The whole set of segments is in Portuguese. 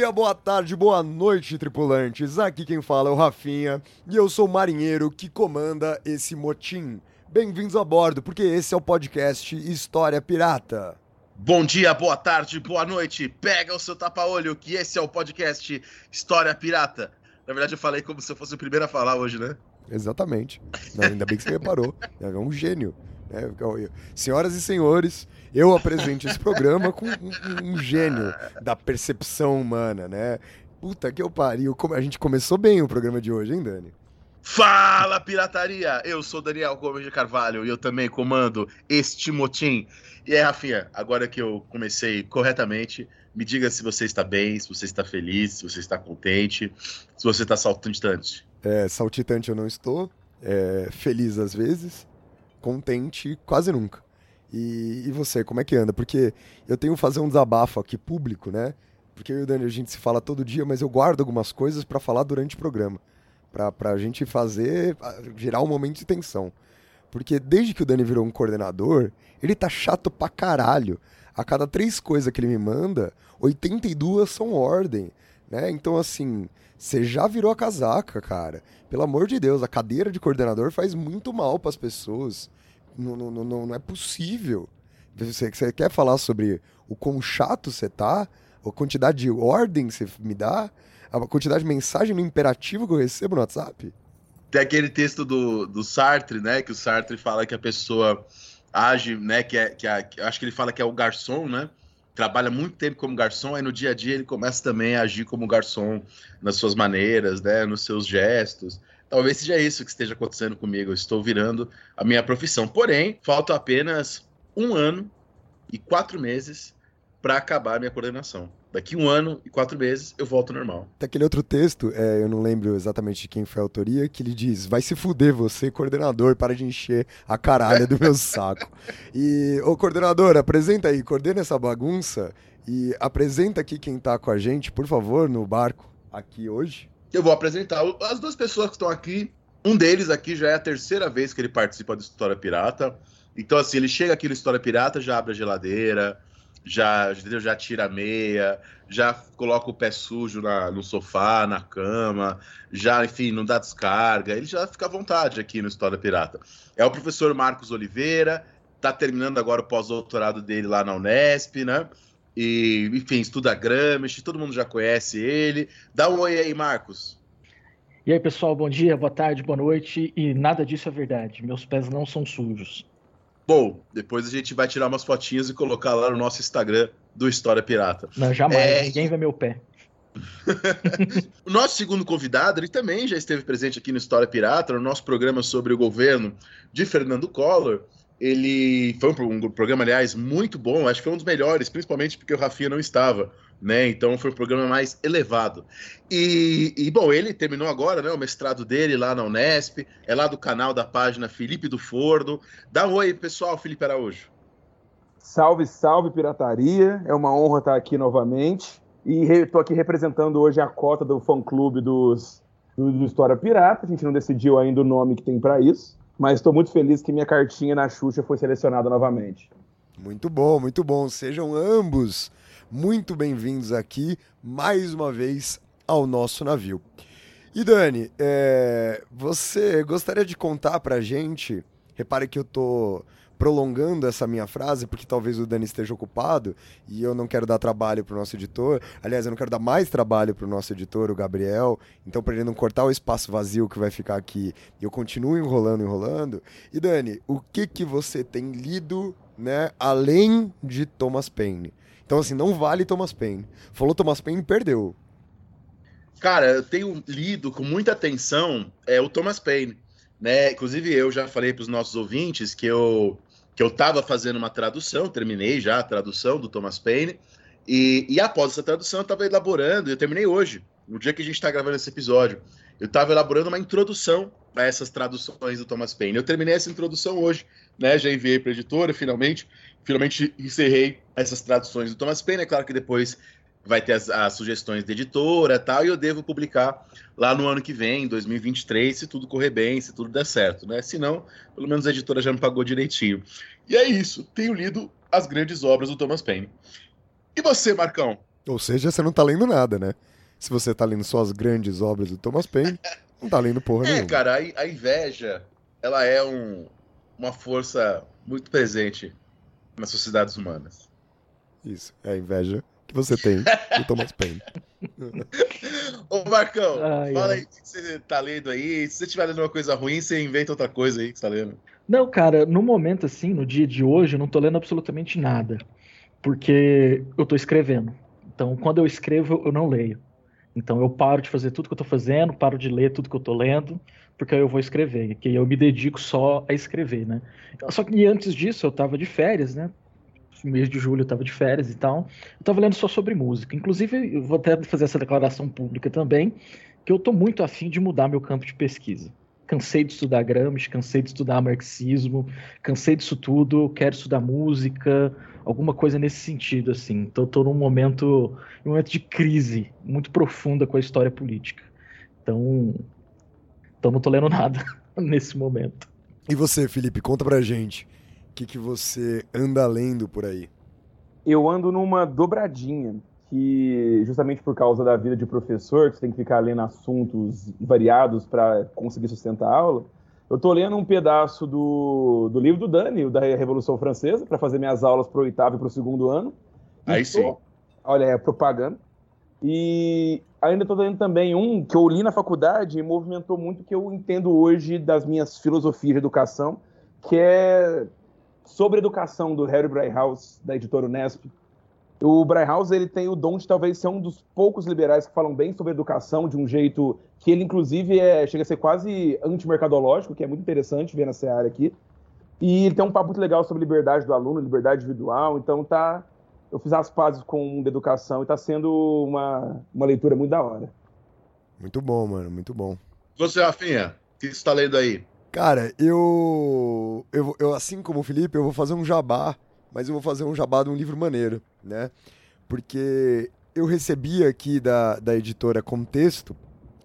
dia, boa tarde, boa noite, tripulantes. Aqui quem fala é o Rafinha e eu sou o marinheiro que comanda esse motim. Bem-vindos a bordo, porque esse é o podcast História Pirata. Bom dia, boa tarde, boa noite. Pega o seu tapa-olho, que esse é o podcast História Pirata. Na verdade, eu falei como se eu fosse o primeiro a falar hoje, né? Exatamente. Não, ainda bem que você reparou. É um gênio. né? Senhoras e senhores, eu apresento esse programa com um, um- gênio da percepção humana, né? Puta que eu pariu. Como- A gente começou bem o programa de hoje, hein, Dani? Fala, pirataria! Eu sou Daniel Gomes de Carvalho e eu também comando este motim. E aí, Rafinha, agora que eu comecei corretamente, me diga se você está bem, se você está feliz, se você está contente, se você está saltitante. É, saltitante eu não estou, é, feliz às vezes, contente quase nunca. E, e você, como é que anda? Porque eu tenho que fazer um desabafo aqui público, né? Porque eu e o Dani a gente se fala todo dia, mas eu guardo algumas coisas pra falar durante o programa. Pra, pra gente fazer, gerar um momento de tensão. Porque desde que o Dani virou um coordenador, ele tá chato pra caralho. A cada três coisas que ele me manda, 82 são ordem, né? Então, assim, você já virou a casaca, cara. Pelo amor de Deus, a cadeira de coordenador faz muito mal pras pessoas. Não, não, não, não é possível. Você, você quer falar sobre o quão chato você tá? A quantidade de ordem que você me dá? A quantidade de mensagem no imperativo que eu recebo no WhatsApp? Tem aquele texto do, do Sartre, né? Que o Sartre fala que a pessoa age, né? Que é, que a- que- acho que ele fala que é o garçom, né? Trabalha muito tempo como garçom, aí no dia a dia ele começa também a agir como garçom nas suas maneiras, né? Nos seus gestos. Talvez seja isso que esteja acontecendo comigo. Eu estou virando a minha profissão. Porém, falta apenas um ano e quatro meses para acabar a minha coordenação. Daqui um ano e quatro meses eu volto normal. Tem aquele outro texto, é, eu não lembro exatamente de quem foi a autoria, que ele diz: Vai se fuder você, coordenador, para de encher a caralha do meu saco. E, ô coordenador, apresenta aí, coordena essa bagunça e apresenta aqui quem tá com a gente, por favor, no barco aqui hoje. Eu vou apresentar as duas pessoas que estão aqui. Um deles aqui já é a terceira vez que ele participa do História Pirata. Então, assim, ele chega aqui no História Pirata, já abre a geladeira, já, já tira a meia, já coloca o pé sujo na- no sofá, na cama, já, enfim, não dá descarga. Ele já fica à vontade aqui no História Pirata. É o professor Marcos Oliveira, tá terminando agora o pós-doutorado dele lá na Unesp, né? E, enfim, estuda Gramsci, todo mundo já conhece ele. Dá um oi aí, Marcos. E aí, pessoal, bom dia, boa tarde, boa noite. E nada disso é verdade. Meus pés não são sujos. Bom, depois a gente vai tirar umas fotinhas e colocar lá no nosso Instagram do História Pirata. Não, jamais. É. Ninguém vê meu pé. O nosso segundo convidado, ele também já esteve presente aqui no História Pirata, no nosso programa sobre o governo de Fernando Collor. Ele foi um, pro- programa, aliás, muito bom, acho que foi um dos melhores, principalmente porque o Rafinha não estava, né? Então foi um programa mais elevado. E, e, bom, ele terminou agora, né? O mestrado dele lá na Unesp, é lá do canal da página Felipe do Forno. Dá um oi, pessoal, Felipe Araújo. Salve, salve, pirataria. É uma honra estar aqui novamente. E estou aqui representando hoje a cota do fã-clube dos, do, do História Pirata. A gente não decidiu ainda o nome que tem para isso. Mas estou muito feliz que minha cartinha na Xuxa foi selecionada novamente. Muito bom, muito bom. Sejam ambos muito bem-vindos aqui mais uma vez ao nosso navio. E Dani, é, você gostaria de contar pra gente? Repare que eu tô prolongando essa minha frase porque talvez o Dani esteja ocupado e eu não quero dar trabalho pro nosso editor. Aliás, eu não quero dar mais trabalho pro nosso editor, o Gabriel. Então, para ele não cortar o espaço vazio que vai ficar aqui, eu continuo enrolando, enrolando. E Dani, o que que você tem lido, né, além de Thomas Paine? Então, assim, não vale Thomas Paine. Falou Thomas Paine, perdeu. Cara, eu tenho lido com muita atenção é, o Thomas Paine, né? Inclusive eu já falei para os nossos ouvintes que eu que eu estava fazendo uma tradução, terminei já a tradução do Thomas Paine, e, e após essa tradução eu estava elaborando, eu terminei hoje, no dia que a gente está gravando esse episódio, eu estava elaborando uma introdução a essas traduções do Thomas Paine. Eu terminei essa introdução hoje, né? Já enviei para a editora, finalmente, finalmente encerrei essas traduções do Thomas Paine. É claro que depois vai ter as, as sugestões da editora tal, e eu devo publicar lá no ano que vem, 2023, se tudo correr bem, se tudo der certo, né? Se não, pelo menos a editora já me pagou direitinho. E é isso, tenho lido as grandes obras do Thomas Paine. E você, Marcão? Ou seja, você não tá lendo nada, né? Se você tá lendo só as grandes obras do Thomas Paine, não tá lendo porra É, nenhuma. cara, a, a inveja, ela é um, uma força muito presente nas sociedades humanas. Isso, é a inveja que você tem do Thomas Paine. Ô, Marcão, Ai, fala ai. aí o que você tá lendo aí. Se você estiver lendo uma coisa ruim, você inventa outra coisa aí que você tá lendo. Não, cara, no momento assim, no dia de hoje, eu não tô lendo absolutamente nada. Porque eu tô escrevendo. Então, quando eu escrevo, eu não leio. Então, eu paro de fazer tudo que eu tô fazendo, paro de ler tudo que eu tô lendo, porque aí eu vou escrever. Que eu me dedico só a escrever, né? Só que antes disso, eu tava de férias, né? Mês de julho eu tava de férias e tal. Eu tava lendo só sobre música. Inclusive, eu vou até fazer essa declaração pública também, que eu tô muito afim de mudar meu campo de pesquisa. Cansei de estudar Gramsci, cansei de estudar marxismo, cansei disso tudo, quero estudar música, alguma coisa nesse sentido, assim. Então, estou num momento, um momento de crise muito profunda com a história política. Então, então não estou lendo nada nesse momento. E você, Felipe, conta pra gente que, que você anda lendo por aí. Eu ando numa dobradinha, que justamente por causa da vida de professor, que você tem que ficar lendo assuntos variados para conseguir sustentar a aula, eu tô lendo um pedaço do, do livro do Dani, o da Revolução Francesa, para fazer minhas aulas pro oitavo e pro segundo ano. E Aí tô- sim. Olha, é propaganda. E ainda estou lendo também um que eu li na faculdade e movimentou muito o que eu entendo hoje das minhas filosofias de educação, que é sobre educação do Harry Brighthouse, da editora Unesp. O Brighthouse ele tem o dom de talvez ser um dos poucos liberais que falam bem sobre educação de um jeito que ele inclusive é, chega a ser quase antimercadológico, que é muito interessante ver nessa área aqui. E ele tem um papo muito legal sobre liberdade do aluno, liberdade individual, então tá eu fiz as pazes com o mundo da educação e tá sendo uma, uma leitura muito da hora. Muito bom, mano, muito bom. Você, Rafinha, o que você tá lendo aí? Cara, eu, eu, eu, assim como o Felipe, eu vou fazer um jabá, mas eu vou fazer um jabá de um livro maneiro, né? Porque eu recebi aqui da, da editora Contexto,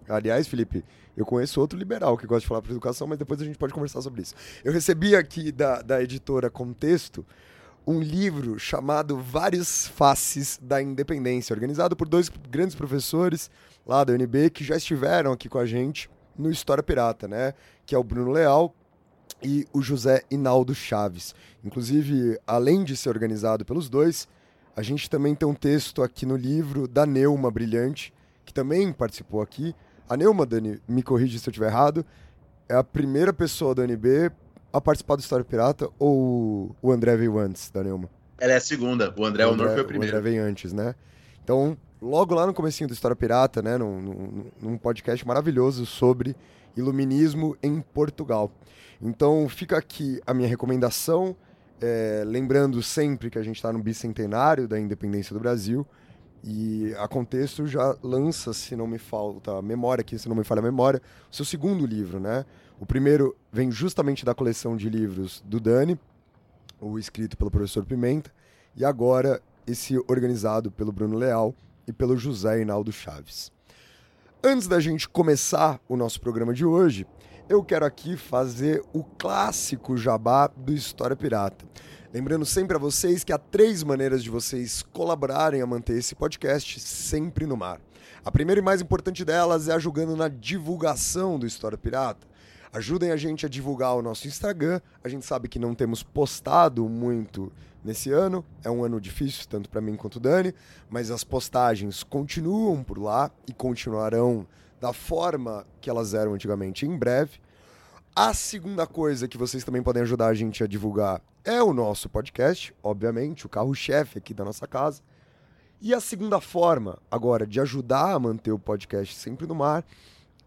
aliás, Felipe, eu conheço outro liberal que gosta de falar para educação, mas depois a gente pode conversar sobre isso. Eu recebi aqui da, da editora Contexto um livro chamado Várias Faces da Independência, organizado por dois grandes professores lá da UNB que já estiveram aqui com a gente no História Pirata, né? Que é o Bruno Leal e o José Inaldo Chaves. Inclusive, além de ser organizado pelos dois, a gente também tem um texto aqui no livro da Neuma Brilhante, que também participou aqui. A Neuma, Dani, me corrige se eu estiver errado, é a primeira pessoa da UNB a participar do História Pirata ou o André veio antes da Neuma? Ela é a segunda, o André Honor foi o primeiro. O André veio antes, né? Então, logo lá no comecinho do História Pirata, né, num, num, num podcast maravilhoso sobre iluminismo em Portugal. Então, fica aqui a minha recomendação, é, lembrando sempre que a gente está no bicentenário da independência do Brasil, e a Contexto já lança, se não me falta a memória aqui, se não me falha a memória, o seu segundo livro, né? O primeiro vem justamente da coleção de livros do Dani, o escrito pelo professor Pimenta, e agora esse organizado pelo Bruno Leal e pelo José Hinaldo Chaves. Antes da gente começar o nosso programa de hoje, eu quero aqui fazer o clássico jabá do História Pirata. Lembrando sempre a vocês que há três maneiras de vocês colaborarem a manter esse podcast sempre no mar. A primeira e mais importante delas é ajudando na divulgação do História Pirata. Ajudem a gente a divulgar o nosso Instagram. A gente sabe que não temos postado muito nesse ano. É um ano difícil, tanto para mim quanto o Dani, mas as postagens continuam por lá e continuarão da forma que elas eram antigamente em breve. A segunda coisa que vocês também podem ajudar a gente a divulgar é o nosso podcast, obviamente, o carro-chefe aqui da nossa casa. E a segunda forma, agora, de ajudar a manter o podcast sempre no mar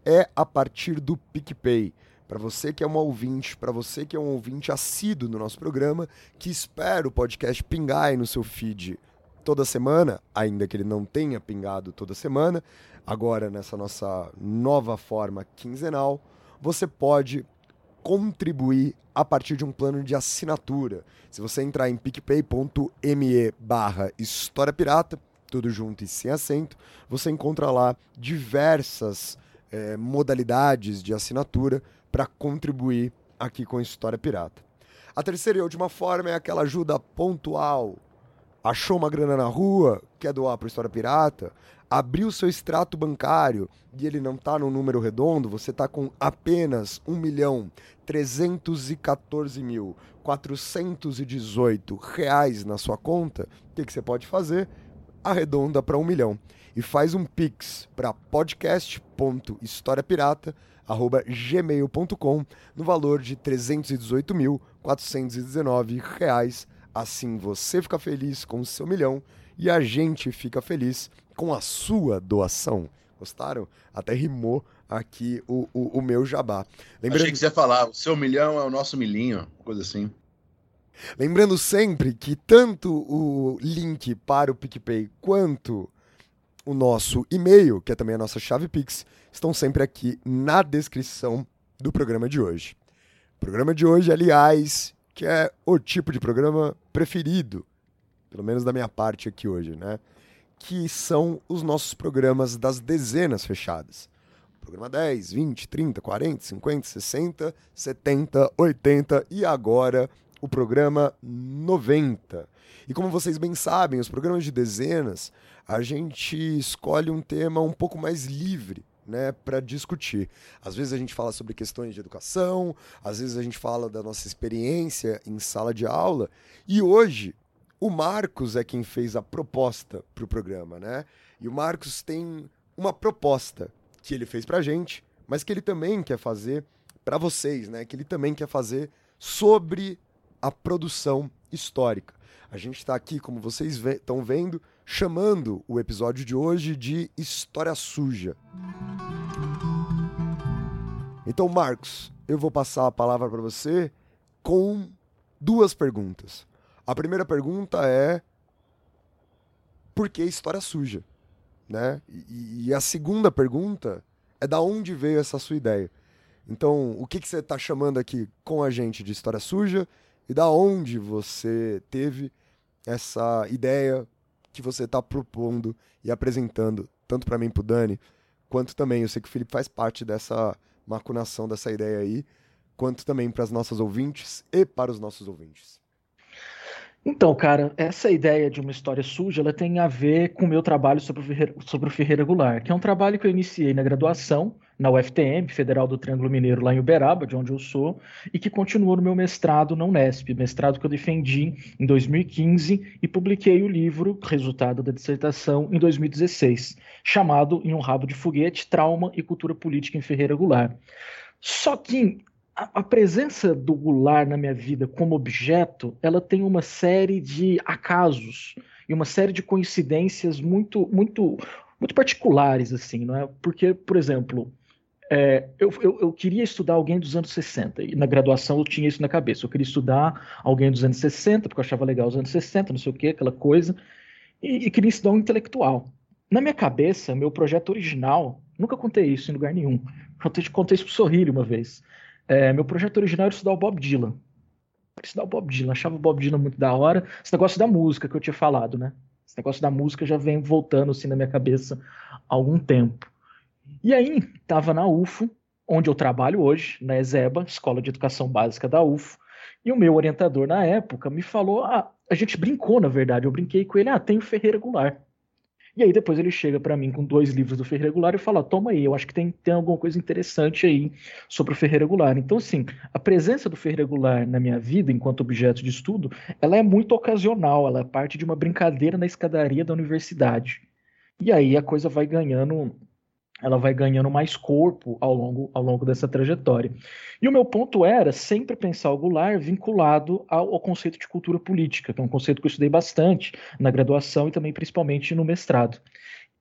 é a partir do PicPay. Para você que é um ouvinte, para você que é um ouvinte assíduo no nosso programa, que espera o podcast pingar aí no seu feed toda semana, ainda que ele não tenha pingado toda semana, agora nessa nossa nova forma quinzenal, você pode contribuir a partir de um plano de assinatura. Se você entrar em picpay.me barra História Pirata, tudo junto e sem acento, você encontra lá diversas eh, modalidades de assinatura para contribuir aqui com a História Pirata. A terceira e última forma é aquela ajuda pontual. Achou uma grana na rua, quer doar para História Pirata, abriu seu extrato bancário e ele não está no número redondo, você está com apenas 1 milhão 314 mil 418 reais na sua conta, o que, que você pode fazer? Arredonda para 1 milhão e faz um pix para podcast.historiapirata.gmail.com no valor de 318.419 reais. Assim você fica feliz com o seu milhão e a gente fica feliz com a sua doação. Gostaram? Até rimou aqui o, o, o meu jabá. Lembrando... Achei que você ia falar, o seu milhão é o nosso milhinho, coisa assim. Lembrando sempre que tanto o link para o PicPay quanto o nosso e-mail, que é também a nossa chave Pix, estão sempre aqui na descrição do programa de hoje. O programa de hoje, aliás, que é o tipo de programa preferido, pelo menos da minha parte aqui hoje, né? Que são os nossos programas das dezenas fechadas. Programa 10, 20, 30, 40, 50, 60, 70, 80 e agora o programa 90. E como vocês bem sabem, os programas de dezenas a gente escolhe um tema um pouco mais livre. Né, para discutir. Às vezes a gente fala sobre questões de educação, às vezes a gente fala da nossa experiência em sala de aula, e hoje o Marcos é quem fez a proposta para o programa, né? E o Marcos tem uma proposta que ele fez para a gente, mas que ele também quer fazer para vocês, né? Que ele também quer fazer sobre a produção histórica. A gente está aqui, como vocês estão vendo, chamando o episódio de hoje de História Suja. Então, Marcos, eu vou passar a palavra para você com duas perguntas. A primeira pergunta é por que história suja, né? E, e a segunda pergunta é da onde veio essa sua ideia. Então, o que, que você está chamando aqui com a gente de história suja e da onde você teve essa ideia que você está propondo e apresentando, tanto para mim, para o Dani, quanto também, eu sei que o Felipe faz parte dessa macunação, dessa ideia aí, quanto também para as nossas ouvintes e para os nossos ouvintes. Então, cara, essa ideia de uma história suja, ela tem a ver com o meu trabalho sobre o Ferreira, sobre o Ferreira Goulart, que é um trabalho que eu iniciei na graduação, na UFTM, Federal do Triângulo Mineiro, lá em Uberaba, de onde eu sou, e que continuou no meu mestrado na Unesp, mestrado que eu defendi em 2015 e publiquei o livro, resultado da dissertação, em 2016, chamado Em um Rabo de Foguete, Trauma e Cultura Política em Ferreira Goulart. Só que a, presença do Goulart na minha vida como objeto, ela tem uma série de acasos e uma série de coincidências muito, muito, muito particulares, assim, não é? Porque, por exemplo, é, eu, eu, eu, queria estudar alguém dos anos 60, e na graduação eu tinha isso na cabeça. Eu queria estudar alguém dos anos 60, porque eu achava legal os anos 60, não sei o que, aquela coisa, e, e queria estudar um intelectual. Na minha cabeça, meu projeto original, nunca contei isso em lugar nenhum. Eu contei isso pro Sorrilho uma vez. É, meu projeto original era estudar o Bob Dylan. Estudar o Bob Dylan, achava o Bob Dylan muito da hora. Esse negócio da música que eu tinha falado, né? Esse negócio da música já vem voltando assim na minha cabeça há algum tempo. E aí, estava na UFO, onde eu trabalho hoje, na ESEBA, Escola de Educação Básica da UFO, e o meu orientador na época me falou: ah, a gente brincou, na verdade, eu brinquei com ele, ah, tem o Ferreira Goulart. E aí depois ele chega para mim com dois livros do Ferreira Goulart e fala: toma aí, eu acho que tem, tem alguma coisa interessante aí sobre o Ferreira Goulart. Então, assim, a presença do Ferreira Goulart na minha vida, enquanto objeto de estudo, ela é muito ocasional, ela é parte de uma brincadeira na escadaria da universidade. E aí a coisa vai ganhando ela vai ganhando mais corpo ao longo, ao longo dessa trajetória. E o meu ponto era sempre pensar o Goulart vinculado ao, ao, conceito de cultura política, que é um conceito que eu estudei bastante na graduação e também principalmente no mestrado.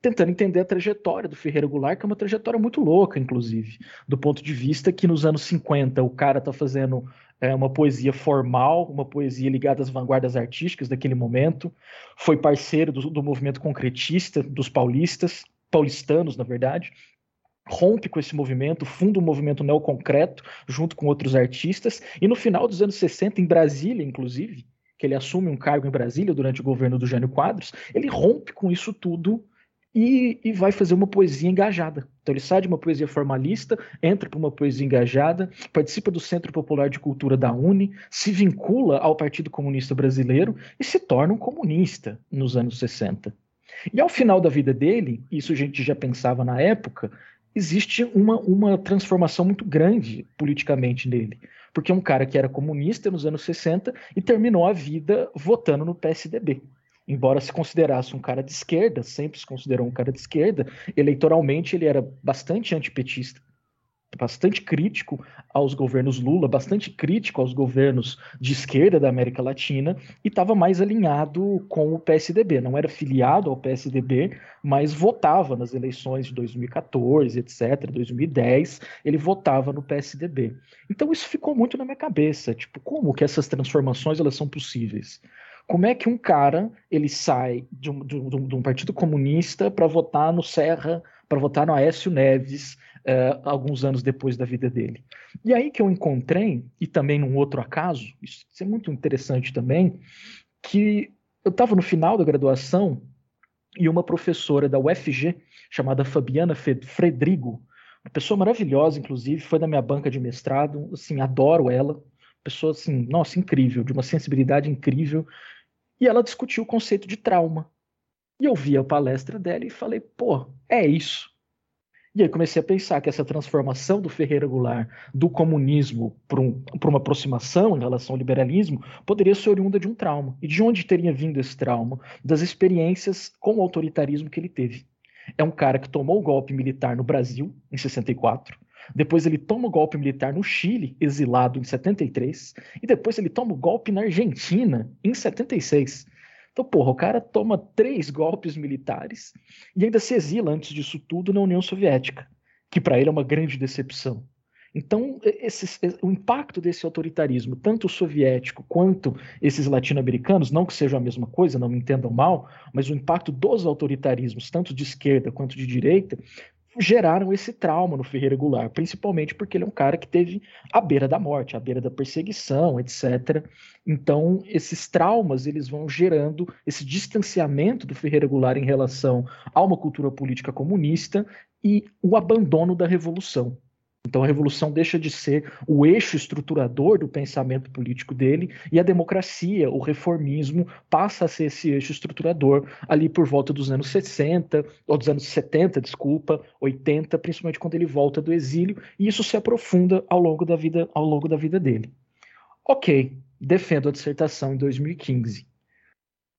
tentando entender a trajetória do Ferreira Goulart, que é uma trajetória muito louca, inclusive, do ponto de vista que nos anos 50 o cara está fazendo é, uma poesia formal, uma poesia ligada às vanguardas artísticas daquele momento, foi parceiro do, do movimento concretista dos paulistas, paulistanos, na verdade, rompe com esse movimento, funda um movimento neoconcreto junto com outros artistas, e no final dos anos 60, em Brasília, inclusive, que ele assume um cargo em Brasília durante o governo do Jânio Quadros, ele rompe com isso tudo e, e, vai fazer uma poesia engajada. Então ele sai de uma poesia formalista, entra para uma poesia engajada, participa do Centro Popular de Cultura da Uni, se vincula ao Partido Comunista Brasileiro e se torna um comunista nos anos 60. E ao final da vida dele, isso a gente já pensava na época, existe uma, uma transformação muito grande politicamente nele. Porque é um cara que era comunista nos anos 60 e terminou a vida votando no PSDB embora se considerasse um cara de esquerda, sempre se considerou um cara de esquerda, eleitoralmente ele era bastante antipetista, bastante crítico aos governos Lula, bastante crítico aos governos de esquerda da América Latina e estava mais alinhado com o PSDB. Não era filiado ao PSDB, mas votava nas eleições de 2014, etc., 2010, ele votava no PSDB. Então isso ficou muito na minha cabeça, tipo, como que essas transformações elas são possíveis? Como é que um cara ele sai de um, de um, de um partido comunista para votar no Serra, para votar no Aécio Neves, uh, alguns anos depois da vida dele. E aí que eu encontrei, e também num outro acaso, isso é muito interessante também, que eu estava no final da graduação e uma professora da UFG, chamada Fabiana Fredrigo, uma pessoa maravilhosa, inclusive, foi da minha banca de mestrado, assim, adoro ela, pessoa assim, nossa, incrível, de uma sensibilidade incrível, e ela discutiu o conceito de trauma. E eu vi a palestra dela e falei, pô, é isso. E aí comecei a pensar que essa transformação do Ferreira Goulart do comunismo para um, uma aproximação em relação ao liberalismo poderia ser oriunda de um trauma. E de onde teria vindo esse trauma? Das experiências com o autoritarismo que ele teve. É um cara que tomou o golpe militar no Brasil, em 64, depois ele toma o golpe militar no Chile, exilado em 73. E depois ele toma o golpe na Argentina, em 76. Então, porra, o cara toma três golpes militares e ainda se exila antes disso tudo na União Soviética, que para ele é uma grande decepção. Então, esses, o impacto desse autoritarismo, tanto o soviético quanto esses latino-americanos, não que sejam a mesma coisa, não me entendam mal, mas o impacto dos autoritarismos, tanto de esquerda quanto de direita, geraram esse trauma no Ferreira Goulart, principalmente porque ele é um cara que teve à beira da morte, à beira da perseguição, etc. Então, esses traumas, eles vão gerando esse distanciamento do Ferreira Goulart em relação a uma cultura política comunista e o abandono da revolução. Então a revolução deixa de ser o eixo estruturador do pensamento político dele e a democracia, o reformismo, passa a ser esse eixo estruturador ali por volta dos anos 60, ou dos anos 70, desculpa, 80, principalmente quando ele volta do exílio, e isso se aprofunda ao longo da vida, ao longo da vida dele. OK, defendo a dissertação em 2015.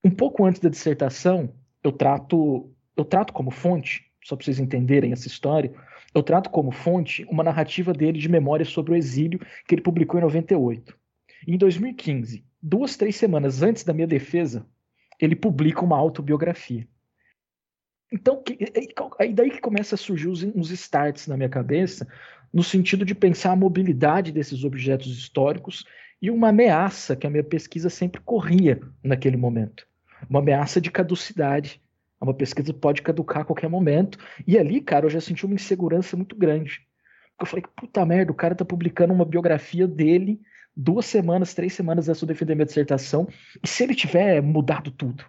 Um pouco antes da dissertação, eu trato eu trato como fonte, só para vocês entenderem essa história, eu trato como fonte uma narrativa dele de memória sobre o exílio que ele publicou em 98. E em 2015, duas, três semanas antes da minha defesa, ele publica uma autobiografia. Então, aí daí que começa a surgir uns starts na minha cabeça, no sentido de pensar a mobilidade desses objetos históricos e uma ameaça que a minha pesquisa sempre corria naquele momento. Uma ameaça de caducidade uma pesquisa pode caducar a qualquer momento. E ali, cara, eu já senti uma insegurança muito grande. Eu falei, puta merda, o cara tá publicando uma biografia dele duas semanas, três semanas antes de defender minha dissertação. E se ele tiver mudado tudo?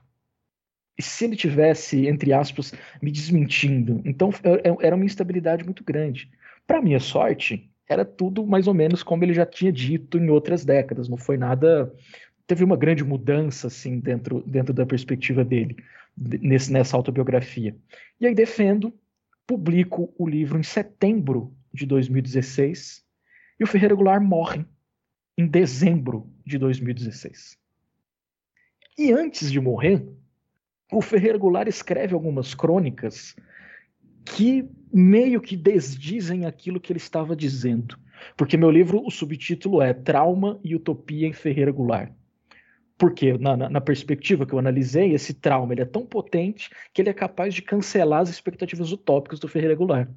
E se ele tivesse, entre aspas, me desmentindo? Então era uma instabilidade muito grande. Para minha sorte, era tudo mais ou menos como ele já tinha dito em outras décadas. Não foi nada. Teve uma grande mudança assim dentro, dentro da perspectiva dele nesse, nessa autobiografia. E aí defendo, publico o livro em setembro de 2016 e o Ferreira Goulart morre em dezembro de 2016. E antes de morrer, o Ferreira Goulart escreve algumas crônicas que meio que desdizem aquilo que ele estava dizendo. Porque meu livro, o subtítulo é Trauma e Utopia em Ferreira Goulart. Porque, na, na, na, perspectiva que eu analisei, esse trauma ele é tão potente que ele é capaz de cancelar as expectativas utópicas do Ferreira Goulart.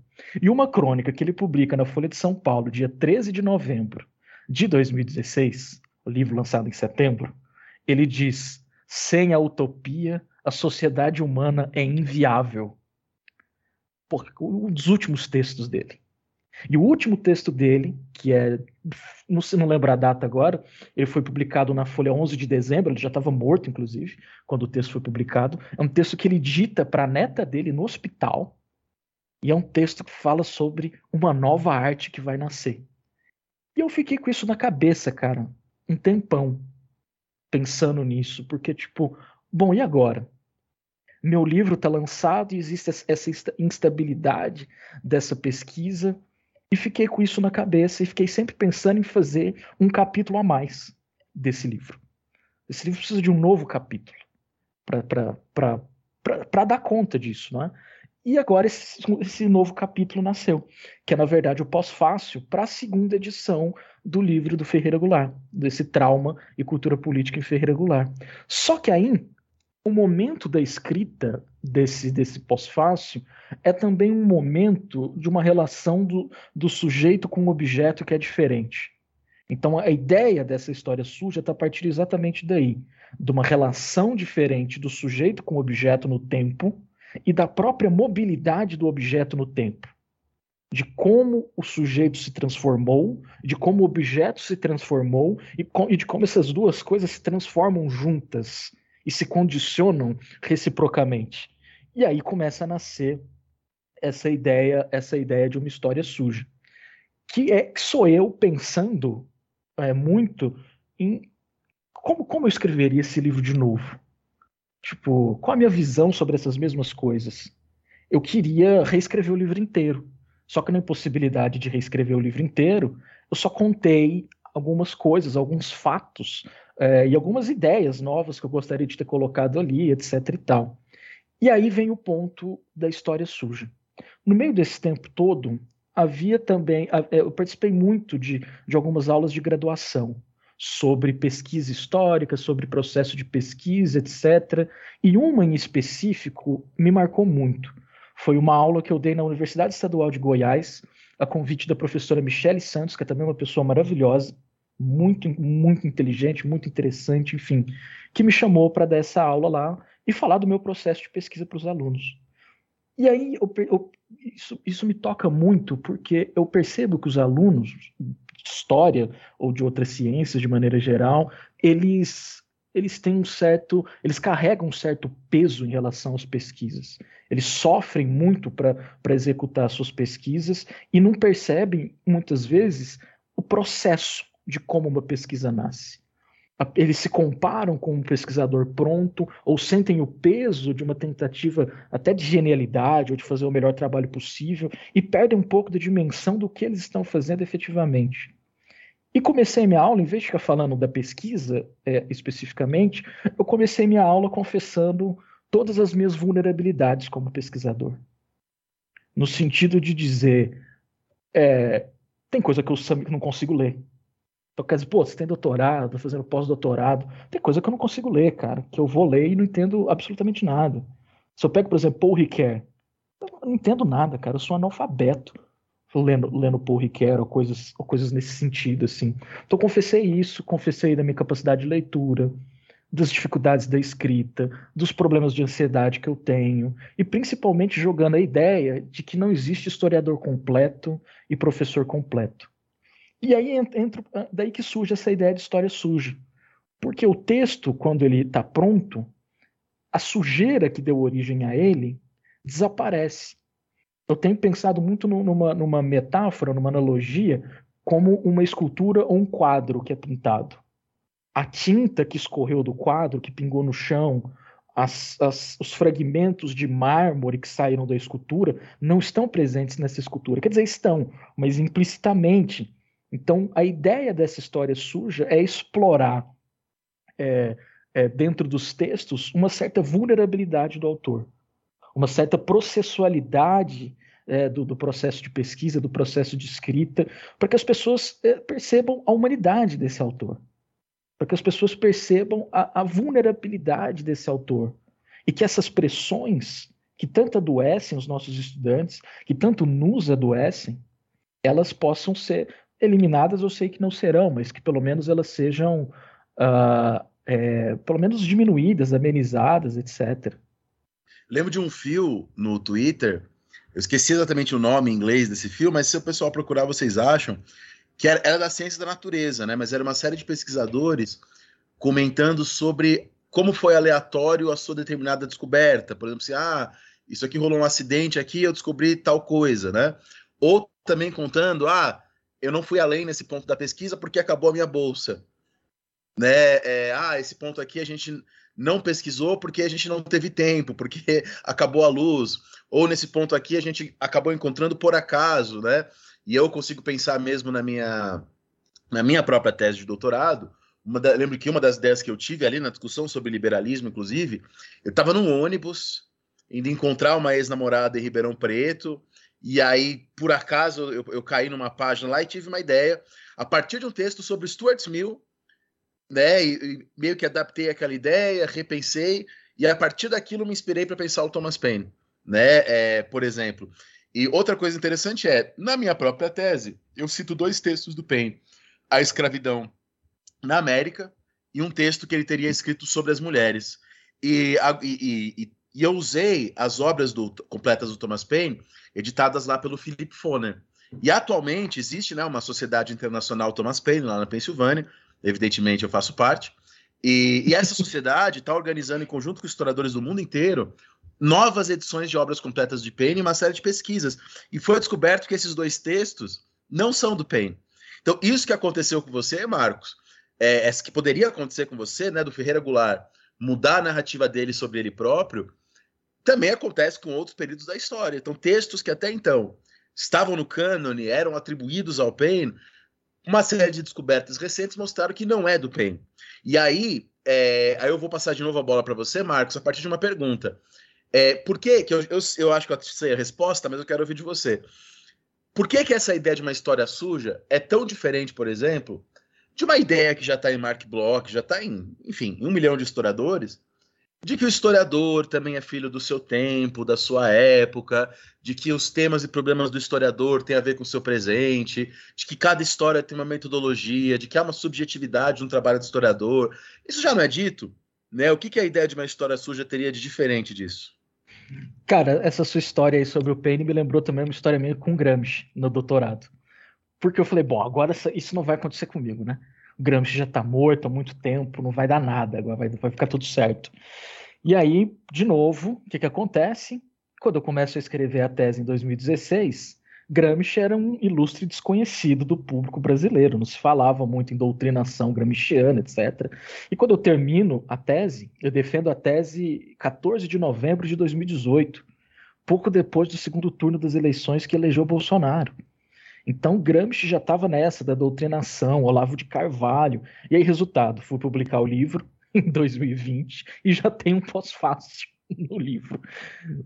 E uma crônica que ele publica na Folha de São Paulo, dia 13 de novembro de 2016, o livro lançado em setembro, ele diz: sem a utopia, a sociedade humana é inviável. Por, um dos últimos textos dele. E o último texto dele, que é, não se não lembro a data agora, ele foi publicado na Folha 11 de dezembro, ele já estava morto, inclusive, quando o texto foi publicado. É um texto que ele dita para a neta dele no hospital, e é um texto que fala sobre uma nova arte que vai nascer. E eu fiquei com isso na cabeça, cara, um tempão, pensando nisso, porque, tipo, bom, e agora? Meu livro está lançado e existe essa instabilidade dessa pesquisa e fiquei com isso na cabeça e fiquei sempre pensando em fazer um capítulo a mais desse livro. Esse livro precisa de um novo capítulo para dar conta disso, né? E agora esse, esse, novo capítulo nasceu, que é, na verdade, o pós-fácil para a segunda edição do livro do Ferreira Goulart, desse trauma e cultura política em Ferreira Goulart. Só que aí, o momento da escrita desse, desse pós-fácil é também um momento de uma relação do, do sujeito com o objeto que é diferente. Então a ideia dessa história suja está a partir exatamente daí, de uma relação diferente do sujeito com o objeto no tempo e da própria mobilidade do objeto no tempo. De como o sujeito se transformou, de como o objeto se transformou e, e de como essas duas coisas se transformam juntas e se condicionam reciprocamente. E aí começa a nascer essa ideia, essa ideia de uma história suja, que é que sou eu pensando é, muito em como, como eu escreveria esse livro de novo. Tipo, qual a minha visão sobre essas mesmas coisas? Eu queria reescrever o livro inteiro. Só que na impossibilidade de reescrever o livro inteiro, eu só contei algumas coisas, alguns fatos é, e algumas ideias novas que eu gostaria de ter colocado ali, etc e tal. E aí vem o ponto da história suja. No meio desse tempo todo, havia também, é, eu participei muito de, de algumas aulas de graduação sobre pesquisa histórica, sobre processo de pesquisa, etc. E uma em específico me marcou muito. Foi uma aula que eu dei na Universidade Estadual de Goiás, a convite da professora Michele Santos, que é também uma pessoa maravilhosa, muito, muito inteligente, muito interessante, enfim, que me chamou para dar essa aula lá e falar do meu processo de pesquisa para os alunos. E aí eu, eu, isso, isso me toca muito porque eu percebo que os alunos de história ou de outras ciências de maneira geral, eles eles têm um certo, eles carregam um certo peso em relação às pesquisas. Eles sofrem muito para executar suas pesquisas e não percebem muitas vezes o processo de como uma pesquisa nasce. Eles se comparam com um pesquisador pronto ou sentem o peso de uma tentativa até de genialidade ou de fazer o melhor trabalho possível e perdem um pouco da dimensão do que eles estão fazendo efetivamente. E comecei minha aula, em vez de ficar falando da pesquisa é, especificamente, eu comecei minha aula confessando todas as minhas vulnerabilidades como pesquisador. No sentido de dizer, é, tem coisa que eu não consigo ler. Então, quer dizer, pô, você tem doutorado, tá fazendo pós-doutorado. Tem coisa que eu não consigo ler, cara, que eu vou ler e não entendo absolutamente nada. Se eu pego, por exemplo, Paul Ricoeur, eu não entendo nada, cara, eu sou analfabeto lendo, lendo Paul Ricoeur ou coisas, ou coisas nesse sentido, assim. Então, confessei isso, confessei da minha capacidade de leitura, das dificuldades da escrita, dos problemas de ansiedade que eu tenho, e principalmente jogando a ideia de que não existe historiador completo e professor completo. E aí entra, ah, daí que surge essa ideia de história suja. Porque o texto, quando ele está pronto, a sujeira que deu origem a ele desaparece. Eu tenho pensado muito numa, numa metáfora, numa analogia, como uma escultura ou um quadro que é pintado. A tinta que escorreu do quadro, que pingou no chão, as, as, os fragmentos de mármore que saíram da escultura não estão presentes nessa escultura. Quer dizer, estão, mas implicitamente então, a ideia dessa história suja é explorar, é, é, dentro dos textos, uma certa vulnerabilidade do autor, uma certa processualidade é, do, do, processo de pesquisa, do processo de escrita, para que as pessoas é, percebam a humanidade desse autor. para que as pessoas percebam a, a vulnerabilidade desse autor e que essas pressões que tanto adoecem os nossos estudantes, que tanto nos adoecem, elas possam ser eliminadas, eu sei que não serão, mas que pelo menos elas sejam, uh, é, pelo menos diminuídas, amenizadas, etc. Lembro de um fio no Twitter, eu esqueci exatamente o nome em inglês desse fio, mas se o pessoal procurar, vocês acham, que era, era da ciência da natureza, né? Mas era uma série de pesquisadores comentando sobre como foi aleatório a sua determinada descoberta. Por exemplo, se ah, isso aqui rolou um acidente aqui, eu descobri tal coisa, né? Ou também contando, ah, eu não fui além nesse ponto da pesquisa porque acabou a minha bolsa. Né? É, ah, esse ponto aqui a gente não pesquisou porque a gente não teve tempo, porque acabou a luz. Ou nesse ponto aqui a gente acabou encontrando por acaso, né? E eu consigo pensar mesmo na minha, na minha própria tese de doutorado. Da, lembro que uma das ideias que eu tive ali na discussão sobre liberalismo, inclusive, eu estava num ônibus indo encontrar uma ex-namorada em Ribeirão Preto, e aí, por acaso, eu, eu, caí numa página lá e tive uma ideia, a partir de um texto sobre Stuart Mill, né? E, e meio que adaptei aquela ideia, repensei, e a partir daquilo me inspirei para pensar o Thomas Paine, né? É, por exemplo. E outra coisa interessante é, na minha própria tese, eu cito dois textos do Paine: A Escravidão na América e um texto que ele teria escrito sobre as mulheres. E, e, e, e eu usei as obras do, completas do Thomas Paine, editadas lá pelo Philip Foner. E atualmente existe né, uma sociedade internacional Thomas Paine, lá na Pensilvânia, evidentemente eu faço parte, e, e essa sociedade está organizando, em conjunto com historiadores do mundo inteiro, novas edições de obras completas de Paine e uma série de pesquisas. E foi descoberto que esses dois textos não são do Paine. Então, isso que aconteceu com você, Marcos, é, é que poderia acontecer com você, né, do Ferreira Goulart, mudar a narrativa dele sobre ele próprio, também acontece com outros períodos da história. Então, textos que até então estavam no cânone, eram atribuídos ao Paine, uma série de descobertas recentes mostraram que não é do Paine. E aí, é, aí eu vou passar de novo a bola para você, Marcos, a partir de uma pergunta. É, por que, que eu, eu, eu, acho que eu sei a resposta, mas eu quero ouvir de você. Por que, que essa ideia de uma história suja é tão diferente, por exemplo, de uma ideia que já está em Mark Bloch, já está em, enfim, um milhão de historiadores, de que o historiador também é filho do seu tempo, da sua época, de que os temas e problemas do historiador têm a ver com o seu presente, de que cada história tem uma metodologia, de que há uma subjetividade no trabalho do historiador. Isso já não é dito? Né? O que, que a ideia de uma história suja teria de diferente disso? Cara, essa sua história aí sobre o Paine me lembrou também uma história minha com Gramsci no doutorado. Porque eu falei, bom, agora isso não vai acontecer comigo, né? Gramsci já tá morto há muito tempo, não vai dar nada, vai, vai ficar tudo certo. E aí, de novo, o que, que acontece? Quando eu começo a escrever a tese em 2016, Gramsci era um ilustre desconhecido do público brasileiro, não se falava muito em doutrinação gramsciana, etc. E quando eu termino a tese, eu defendo a tese 14 de novembro de 2018, pouco depois do segundo turno das eleições que elegeu Bolsonaro. Então Gramsci já estava nessa da doutrinação, Olavo de Carvalho. E aí, resultado, fui publicar o livro em 2020 e já tem um pós-fácil. no livro.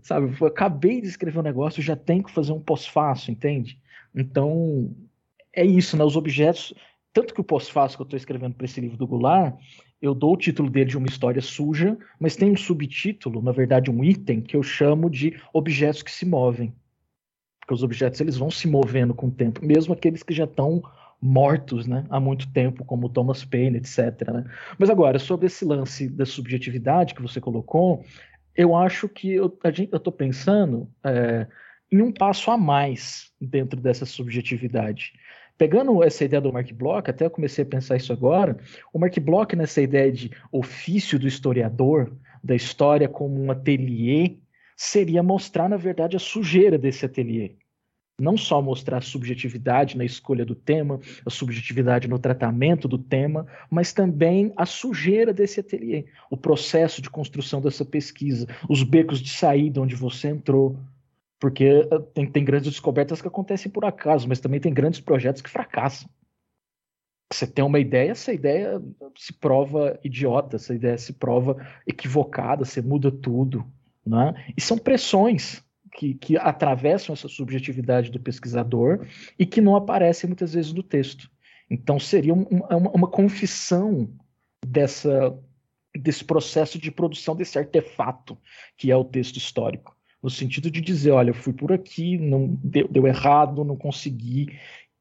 Sabe, eu acabei de escrever um negócio, já tenho que fazer um pós-fácil, entende? Então, é isso, né? Os objetos. Tanto que o pós-fácil que eu estou escrevendo para esse livro do Goulart, eu dou o título dele de uma história suja, mas tem um subtítulo, na verdade, um item, que eu chamo de objetos que se movem. Porque os objetos eles vão se movendo com o tempo, mesmo aqueles que já estão mortos né, há muito tempo, como Thomas Paine, etc. Né? Mas agora, sobre esse lance da subjetividade que você colocou, eu acho que eu estou pensando é, em um passo a mais dentro dessa subjetividade. Pegando essa ideia do Mark Bloch, até eu comecei a pensar isso agora, o Mark Bloch nessa ideia de ofício do historiador, da história como um ateliê, seria mostrar, na verdade, a sujeira desse ateliê não só mostrar a subjetividade na escolha do tema, a subjetividade no tratamento do tema, mas também a sujeira desse ateliê, o processo de construção dessa pesquisa, os becos de saída onde você entrou. Porque eh, tem, tem grandes descobertas que acontecem por acaso, mas também tem grandes projetos que fracassam. Você tem uma ideia, essa ideia se prova idiota, essa ideia se prova equivocada, você muda tudo. Né? E são pressões que, que atravessam essa subjetividade do pesquisador e que não aparecem muitas vezes no texto. Então seria um, uma, uma confissão dessa desse processo de produção desse artefato que é o texto histórico, no sentido de dizer, olha, eu fui por aqui, não deu, deu errado, não consegui,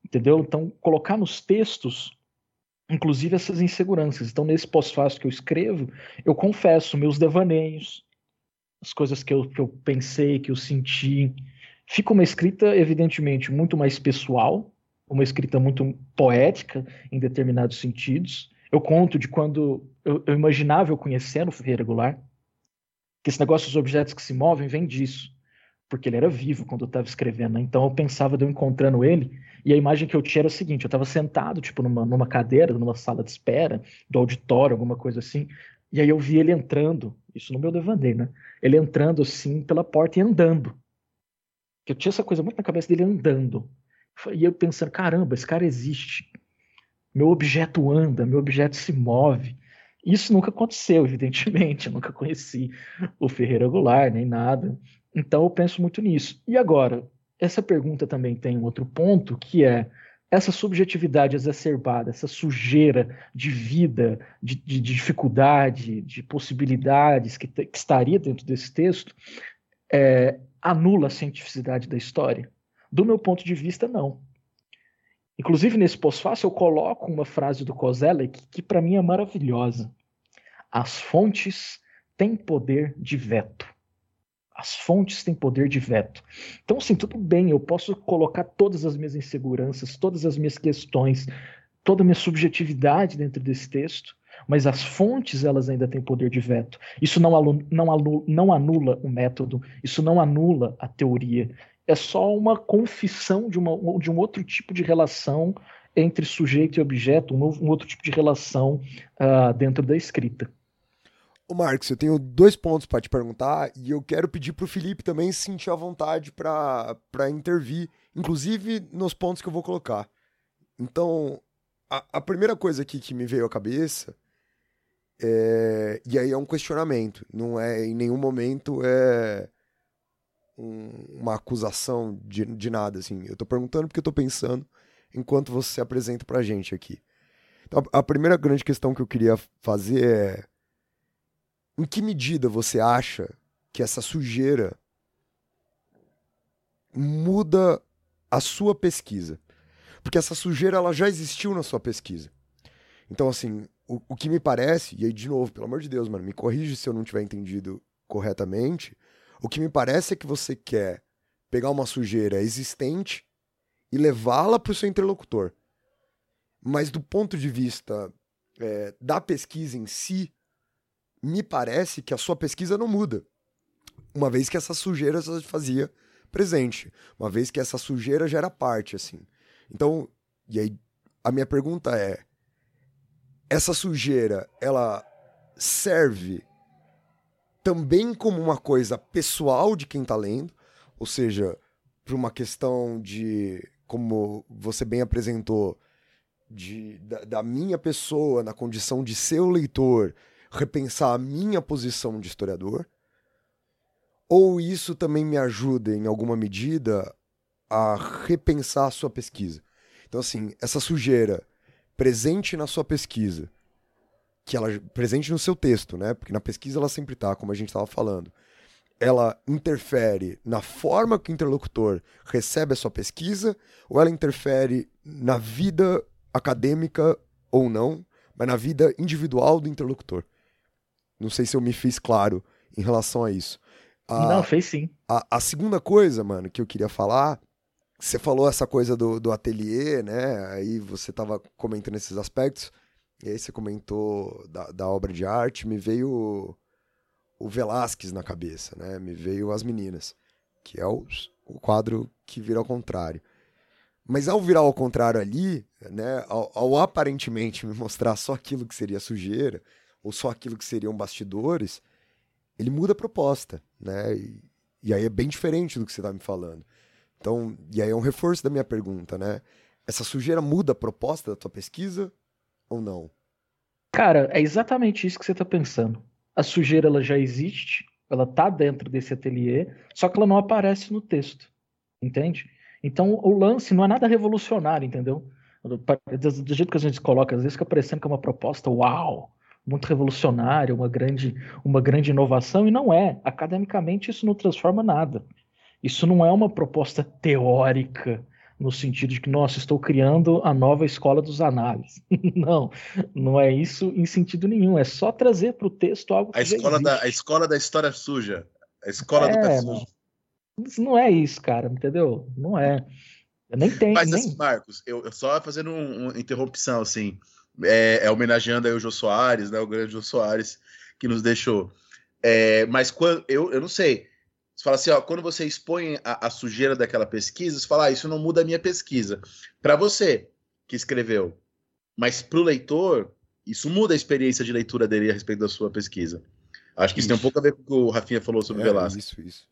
entendeu? Então, colocar nos textos inclusive essas inseguranças. Então, nesse pós-fácil que eu escrevo, eu confesso meus devaneios, as coisas que eu, que eu pensei, que eu senti. Fica uma escrita, evidentemente, muito mais pessoal, uma escrita muito poética em determinados sentidos. Eu conto de quando eu, eu imaginava eu conhecendo o Ferreira Goulart, que esse negócio dos objetos que se movem vem disso, porque ele era vivo quando eu estava escrevendo. Né? Então eu pensava de eu encontrando ele, e a imagem que eu tinha era o seguinte: eu estava sentado, tipo, numa, numa cadeira, numa sala de espera, do auditório, alguma coisa assim, e aí eu vi ele entrando, isso no meu devaneio, né? Ele entrando assim pela porta e andando. Eu tinha essa coisa muito na cabeça dele andando. E eu pensando, caramba, esse cara existe. Meu objeto anda, meu objeto se move. Isso nunca aconteceu, evidentemente. Eu nunca conheci o Ferreira Goulart, nem nada. Então eu penso muito nisso. E agora, essa pergunta também tem um outro ponto, que é essa subjetividade exacerbada, essa sujeira de vida, de, de, de dificuldade, de possibilidades que, te, que, estaria dentro desse texto, é, anula a cientificidade da história? Do meu ponto de vista, não. Inclusive, nesse pós-fácil, eu coloco uma frase do Kozelek que para mim, é maravilhosa. As fontes têm poder de veto. As fontes têm poder de veto. Então, assim, tudo bem, eu posso colocar todas as minhas inseguranças, todas as minhas questões, toda a minha subjetividade dentro desse texto, mas as fontes elas ainda têm poder de veto. Isso não, anula, não, anula, não anula o método, isso não anula a teoria. É só uma confissão de, uma, de um outro tipo de relação entre sujeito e objeto, um, novo, um outro tipo de relação uh, dentro da escrita. Ô Marcos, eu tenho dois pontos para te perguntar e eu quero pedir para o Felipe também se sentir à vontade para intervir, inclusive nos pontos que eu vou colocar. Então, a, a primeira coisa aqui que me veio à cabeça, é, e aí é um questionamento, não é em nenhum momento é um, uma acusação de, de nada, assim. Eu estou perguntando porque eu estou pensando enquanto você se apresenta para a gente aqui. Então, a primeira grande questão que eu queria fazer é em que medida você acha que essa sujeira muda a sua pesquisa? Porque essa sujeira ela já existiu na sua pesquisa. Então, assim, o, o que me parece, e aí de novo, pelo amor de Deus, mano, me corrige se eu não tiver entendido corretamente. O que me parece é que você quer pegar uma sujeira existente e levá-la para o seu interlocutor. Mas do ponto de vista é, da pesquisa em si, me parece que a sua pesquisa não muda. Uma vez que essa sujeira se fazia presente, uma vez que essa sujeira já era parte, assim. Então, e aí a minha pergunta é: essa sujeira, ela serve também como uma coisa pessoal de quem está lendo, ou seja, para uma questão de, como você bem apresentou, de, da, da minha pessoa na condição de seu leitor, repensar a minha posição de historiador? Ou isso também me ajuda, em alguma medida, a repensar a sua pesquisa? Então, assim, essa sujeira presente na sua pesquisa, que ela presente no seu texto, né? Porque na pesquisa ela sempre está, como a gente estava falando. Ela interfere na forma que o interlocutor recebe a sua pesquisa, ou ela interfere na vida acadêmica ou não, mas na vida individual do interlocutor. Não sei se eu me fiz claro em relação a isso. A, Não, fez sim. A, a, segunda coisa, mano, que eu queria falar, você falou essa coisa do, do ateliê, né? Aí você tava comentando esses aspectos, e aí você comentou da, da obra de arte, me veio o, Velázquez na cabeça, né? Me veio As Meninas, que é o, o quadro que vira ao contrário. Mas ao virar ao contrário ali, né, ao, ao, aparentemente me mostrar só aquilo que seria sujeira, ou só aquilo que seriam bastidores, ele muda a proposta, né? E, e aí é bem diferente do que você está me falando. Então, e aí é um reforço da minha pergunta, né? Essa sujeira muda a proposta da tua pesquisa ou não? Cara, é exatamente isso que você está pensando. A sujeira ela já existe, ela tá dentro desse ateliê, só que ela não aparece no texto, entende? Então o lance não é nada revolucionário, entendeu? Do, do jeito que a gente coloca, às vezes fica parecendo que é uma proposta, uau, muito revolucionária, uma grande, uma grande inovação, e não é. Academicamente, isso não transforma nada. Isso não é uma proposta teórica, no sentido de que, nossa, estou criando a nova escola dos análises. não, não é isso em sentido nenhum. É só trazer para o texto algo que A escola, da, a escola da história suja. A escola É, do pé não. sujo. Isso não é isso, cara, entendeu? Não é. Nem tem. Mas nem... assim, Marcos, eu, eu só fazendo um- uma interrupção, assim, é, é homenageando aí o Jô Soares, né, o grande Jô Soares, que nos deixou. É, mas quando, eu, eu não sei, você fala assim, ó, quando você expõe a, a sujeira daquela pesquisa, você fala, ah, isso não muda a minha pesquisa. Para você, que escreveu, mas para o leitor, isso muda a experiência de leitura dele a respeito da sua pesquisa. Acho que isso, tem um Isso. pouco a ver com o que o Rafinha falou sobre o É, Velasco. isso, isso.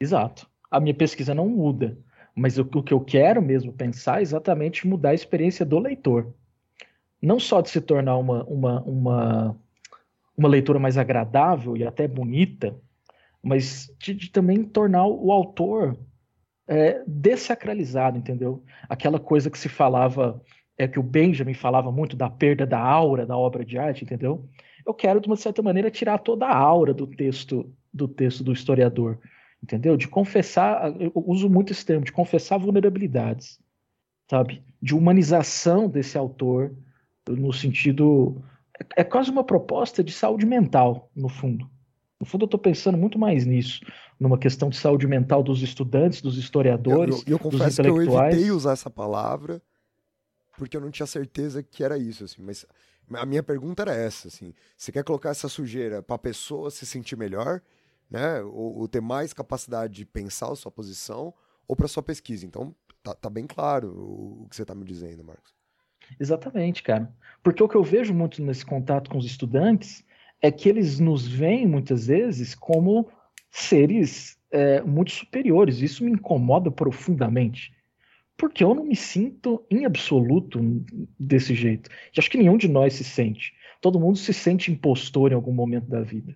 Exato. A minha pesquisa não muda, mas o, o que eu quero mesmo pensar é exatamente mudar a experiência do leitor. Não só de se tornar uma, uma, uma, uma leitura mais agradável e até bonita, mas de, de também tornar o autor é, dessacralizado, entendeu? Aquela coisa que se falava, é que o Benjamin falava muito da perda da aura da obra de arte, entendeu? Eu quero, de uma certa maneira, tirar toda a aura do texto do texto do historiador entendeu? De confessar, eu uso muito esse termo, de confessar vulnerabilidades, sabe? De humanização desse autor, no sentido. É, quase uma proposta de saúde mental, no fundo. No fundo, eu estou pensando muito mais nisso, numa questão de saúde mental dos estudantes, dos E eu, historiadores, eu- eu dos confesso que eu intelectuais. evitei usar essa palavra porque eu não tinha certeza que era isso, assim. Mas a minha pergunta era essa, assim. Você quer colocar essa sujeira para a pessoa se sentir melhor, né? Ou, ou ter mais capacidade de pensar a sua posição, ou para sua pesquisa. Então, tá, tá bem claro o, o que você tá me dizendo, Marcos. Exatamente, cara. Porque o que eu vejo muito nesse contato com os estudantes é que eles nos veem muitas vezes como seres é, muito superiores. Isso me incomoda profundamente. Porque eu não me sinto em absoluto desse jeito. E acho que nenhum de nós se sente. Todo mundo se sente impostor em algum momento da vida.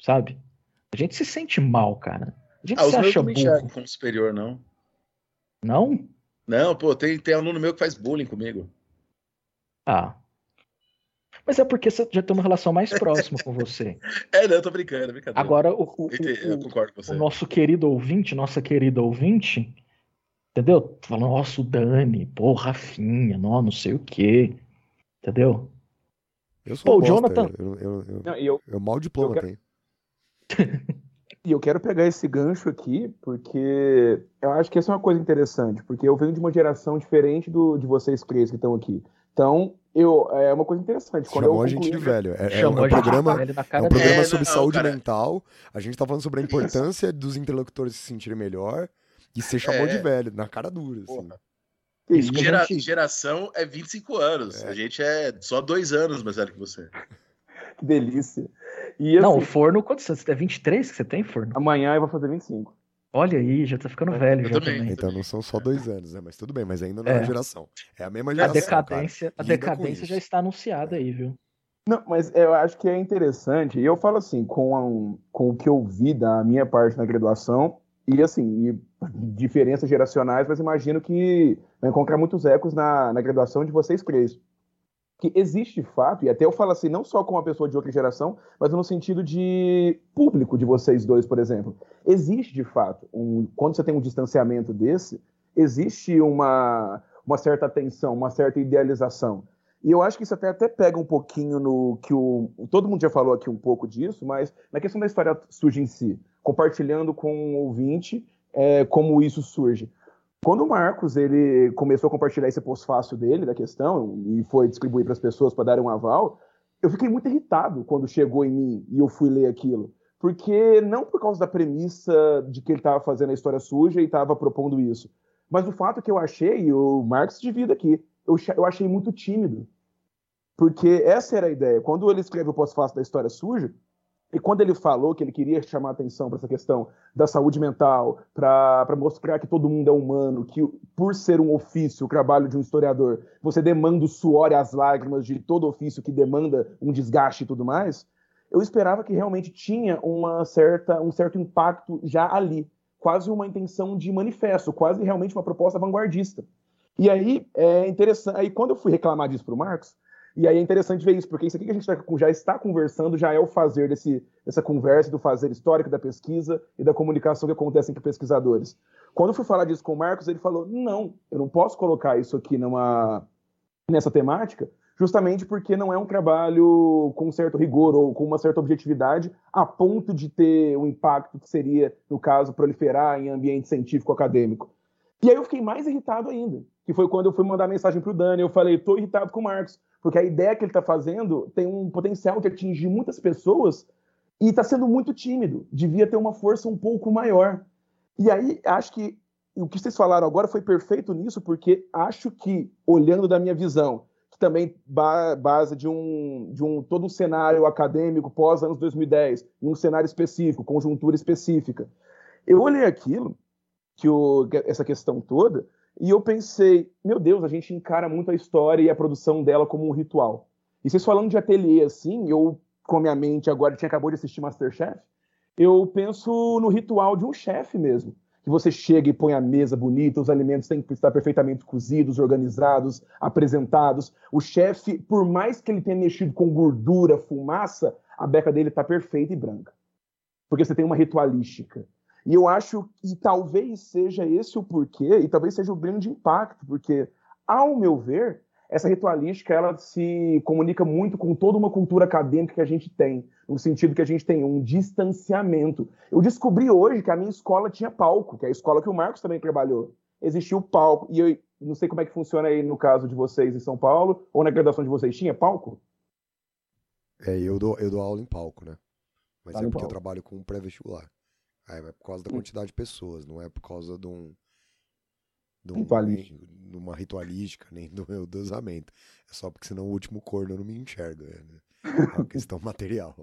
Sabe? A gente se sente mal, cara. A gente Ah, se acha não burro. como superior, não. Não? Não, pô, tem, tem aluno meu que faz bullying comigo. Ah. Mas é porque você já tem uma relação mais próxima com você. É, não, eu tô brincando, é brincadeira. Agora, o, o- o- concordo com você. o nosso querido ouvinte, nossa querida ouvinte, entendeu? Falando, nossa, o Dani, pô, Rafinha, não, não sei o quê. Entendeu? Eu sou Pô, um o Jonathan- Eu, eu, eu, Não, eu, eu mal diploma eu quero- tenho. E eu quero pegar esse gancho aqui, porque eu acho que essa é uma coisa interessante, porque eu venho de uma geração diferente do, de vocês três que estão aqui. Então, eu, é uma coisa interessante. Quando Chamou eu a gente de velho. É, é um, Chamou é a gente de programa, velho é um programa É, sobre não, saúde cara. mental. A gente tá falando sobre a importância dos intelectores se sentirem melhor. E você chamou É. de velho, na cara dura. Assim. Que Isso Gera- gente- Geração é 25 anos. É. A gente é só dois anos mais velho que você. Que delícia. E Não, assim, o forno, quantos anos? É 23 que você tem, forno? amanhã eu vou fazer 25. Olha aí, já tá ficando velho Eu já também. também. Então não são só dois anos, né? Mas tudo bem, mas ainda não é, É. a geração. É a mesma A geração. decadência, a cara. Lida com decadência já está anunciada aí, viu? Não, mas eu acho que é interessante, e eu falo assim, com, a- com o que eu vi da minha parte na graduação, e assim, e diferenças geracionais, mas imagino que vai encontrar muitos ecos na, na graduação de vocês três. Que existe de fato, e até eu falo assim, não só com uma pessoa de outra geração, mas no sentido de público de vocês dois, por exemplo. Existe de fato, um, quando você tem um distanciamento desse, existe uma, uma certa tensão, uma certa idealização. E eu acho que isso até, até pega um pouquinho no que o. Todo mundo já falou aqui um pouco disso, mas na questão da história surge em si, compartilhando com o ouvinte é, como isso surge. Quando o Marcos ele começou a compartilhar esse pós-fácil dele da questão e foi distribuir para as pessoas para darem um aval, eu fiquei muito irritado quando chegou em mim e eu fui ler aquilo. Porque não por causa da premissa de que ele estava fazendo a história suja e estava propondo isso, mas o fato que eu achei, o Marcos divide aqui, eu, eu achei muito tímido. Porque essa era a ideia. Quando ele escreve o pós-fácil da história suja, e quando ele falou que ele queria chamar atenção para essa questão da saúde mental, para mostrar que todo mundo é humano, que por ser um ofício, o trabalho de um historiador, você demanda o suor e as lágrimas de todo ofício que demanda um desgaste e tudo mais, eu esperava que realmente tinha uma certa, um certo impacto já ali, quase uma intenção de manifesto, quase realmente uma proposta vanguardista. E aí é interessante. Aí quando eu fui reclamar disso para o Marcos, E aí é interessante ver isso, porque isso aqui que a gente tá- já está conversando já é o fazer desse, dessa conversa, do fazer histórico da pesquisa e da comunicação que acontece entre pesquisadores. Quando eu fui falar disso com o Marcos, ele falou: não, eu não posso colocar isso aqui numa, nessa temática, justamente porque não é um trabalho com um certo rigor ou com uma certa objetividade, a ponto de ter o impacto que seria, no caso, proliferar em ambiente científico acadêmico. E aí eu fiquei mais irritado ainda, que foi quando eu fui mandar mensagem para o Dani, eu falei, estou irritado com o Marcos, porque a ideia que ele está fazendo tem um potencial de atingir muitas pessoas e está sendo muito tímido, devia ter uma força um pouco maior. E aí, acho que o que vocês falaram agora foi perfeito nisso, porque acho que, olhando da minha visão, que também ba base de um, de um todo um cenário acadêmico pós anos 2010, em um cenário específico, conjuntura específica, eu olhei aquilo, que o, essa questão toda, e eu pensei, meu Deus, a gente encara muito a história e a produção dela como um ritual. E vocês falando de ateliê assim, eu com a minha mente agora tinha acabou de assistir Masterchef, eu penso no ritual de um chefe mesmo. Que você chega e põe a mesa bonita, os alimentos têm que estar perfeitamente cozidos, organizados, apresentados. O chefe, por mais que ele tenha mexido com gordura, fumaça, a beca dele está perfeita e branca. Porque você tem uma ritualística. E eu acho que talvez seja esse o porquê, e talvez seja o grande impacto, porque, ao meu ver, essa ritualística ela se comunica muito com toda uma cultura acadêmica que a gente tem, no sentido que a gente tem um distanciamento. Eu descobri hoje que a minha escola tinha palco, que é a escola que o Marcos também trabalhou. Existia o palco, e eu não sei como é que funciona aí no caso de vocês em São Paulo, ou na graduação de vocês, tinha palco? É, eu dou, eu dou aula em palco, né? Mas Tá é porque eu palco. trabalho com pré-vestibular. Aí é por causa da quantidade de pessoas, não é por causa de um. De um de uma ritualística, nem do meu dosamento. É só porque senão o último corno não me enxerga. Né? É uma questão material.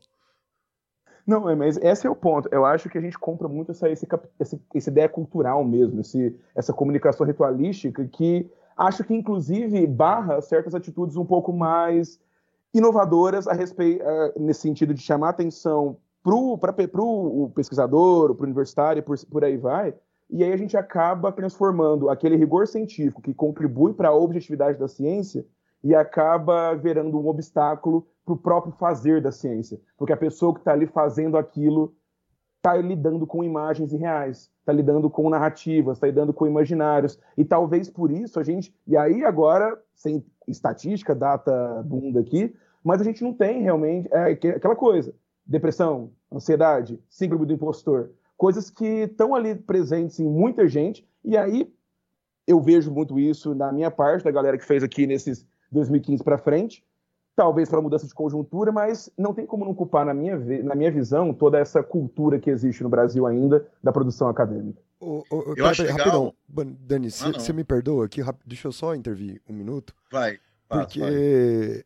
Não, é, mas esse é o ponto. Eu acho que a gente compra muito essa, esse, esse- essa ideia cultural mesmo, esse, essa comunicação ritualística que acho que, inclusive, barra certas atitudes um pouco mais inovadoras a respeito, eh, nesse sentido de chamar atenção para o pesquisador, para o universitário, por, por aí vai, e aí a gente acaba transformando aquele rigor científico que contribui para a objetividade da ciência e acaba virando um obstáculo para o próprio fazer da ciência, porque a pessoa que está ali fazendo aquilo está lidando com imagens irreais, está lidando com narrativas, está lidando com imaginários, e talvez por isso a gente, e aí agora, sem estatística, data bunda aqui, mas a gente não tem realmente é, que- aquela coisa, depressão, ansiedade, síndrome do impostor, coisas que estão ali presentes em muita gente, e aí eu vejo muito isso na minha parte, da galera que fez aqui nesses 2015 para frente, talvez pela mudança de conjuntura, mas não tem como não culpar, na minha, na minha visão, toda essa cultura que existe no Brasil ainda da produção acadêmica. Ô, ô, Eu pera- acho pera- legal- Rapidão, Dani, Ah, você me perdoa aqui, rap- deixa eu só intervir um minuto. Vai. passa, Porque vai.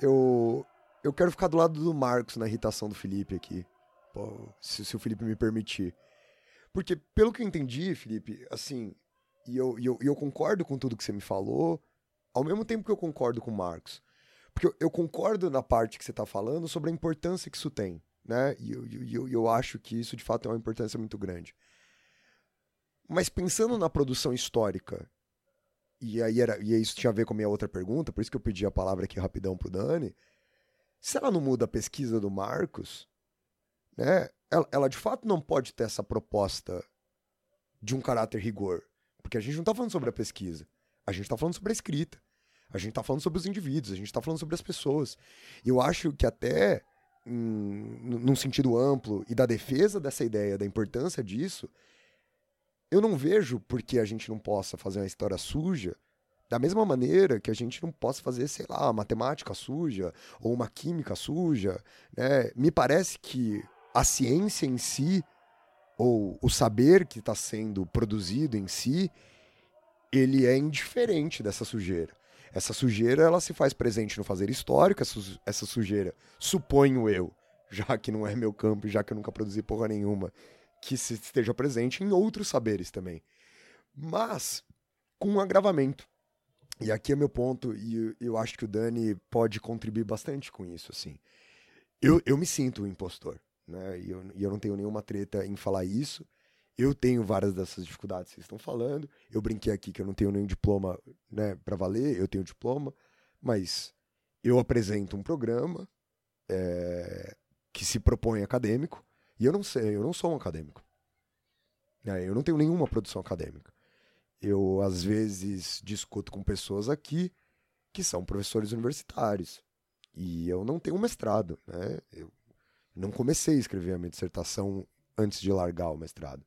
eu, eu quero ficar do lado do Marcos na irritação do Felipe aqui. Pô, se, se o Felipe me permitir. Porque, pelo que eu entendi, Felipe, assim, e eu, e eu, e eu concordo com tudo que você me falou, ao mesmo tempo que eu concordo com o Marcos. Porque eu, eu concordo na parte que você está falando sobre a importância que isso tem, né? E eu, eu, eu acho que isso, de fato, é uma importância muito grande. Mas pensando na produção histórica e aí era, e isso tinha a ver com a minha outra pergunta, por isso que eu pedi a palavra aqui rapidão pro Dani. Se ela não muda a pesquisa do Marcos, né? Ela, ela de fato não pode ter essa proposta de um caráter rigor, porque a gente não tá falando sobre a pesquisa, a gente tá falando sobre a escrita. A gente tá falando sobre os indivíduos, a gente tá falando sobre as pessoas. Eu acho que até num sentido amplo e da defesa dessa ideia, da importância disso, eu não vejo por que a gente não possa fazer uma história suja da mesma maneira que a gente não possa fazer, sei lá, matemática suja ou uma química suja. Né? Me parece que a ciência em si, ou o saber que está sendo produzido em si, ele é indiferente dessa sujeira. Essa sujeira ela se faz presente no fazer histórico, essa sujeira, suponho eu, já que não é meu campo, já que eu nunca produzi porra nenhuma, que se esteja presente em outros saberes também. Mas com um agravamento. E aqui é meu ponto, e eu, acho que o Dani pode contribuir bastante com isso, assim. Eu, eu me sinto um impostor, né? E eu, e eu não tenho nenhuma treta em falar isso. Eu tenho várias dessas dificuldades que vocês estão falando. Eu brinquei aqui que eu não tenho nenhum diploma, né, para valer. Eu tenho diploma, mas eu apresento um programa é, que se propõe acadêmico e eu não sei, eu não sou um acadêmico. É, eu não tenho nenhuma produção acadêmica. Eu, às vezes, discuto com pessoas aqui que são professores universitários. E eu não tenho mestrado, né? Eu não comecei a escrever a minha dissertação antes de largar o mestrado.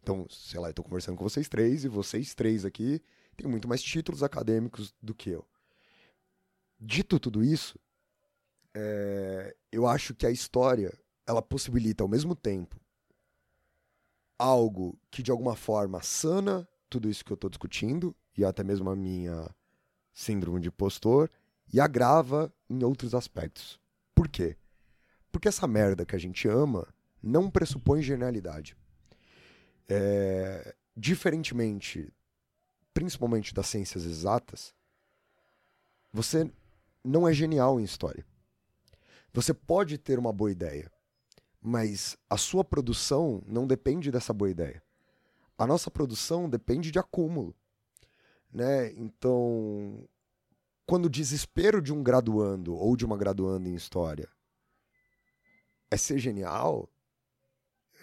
Então, sei lá, eu estou conversando com vocês três e vocês três aqui têm muito mais títulos acadêmicos do que eu. Dito tudo isso, é, eu acho que a história ela possibilita ao mesmo tempo algo que de alguma forma sana tudo isso que eu estou discutindo e até mesmo a minha síndrome de postor e agrava em outros aspectos. Por quê? Porque essa merda que a gente ama não pressupõe genialidade. É, diferentemente, principalmente das ciências exatas, você não é genial em história. Você pode ter uma boa ideia, mas a sua produção não depende dessa boa ideia. A nossa produção depende de acúmulo. Né? Então, quando o desespero de um graduando ou de uma graduanda em história é ser genial,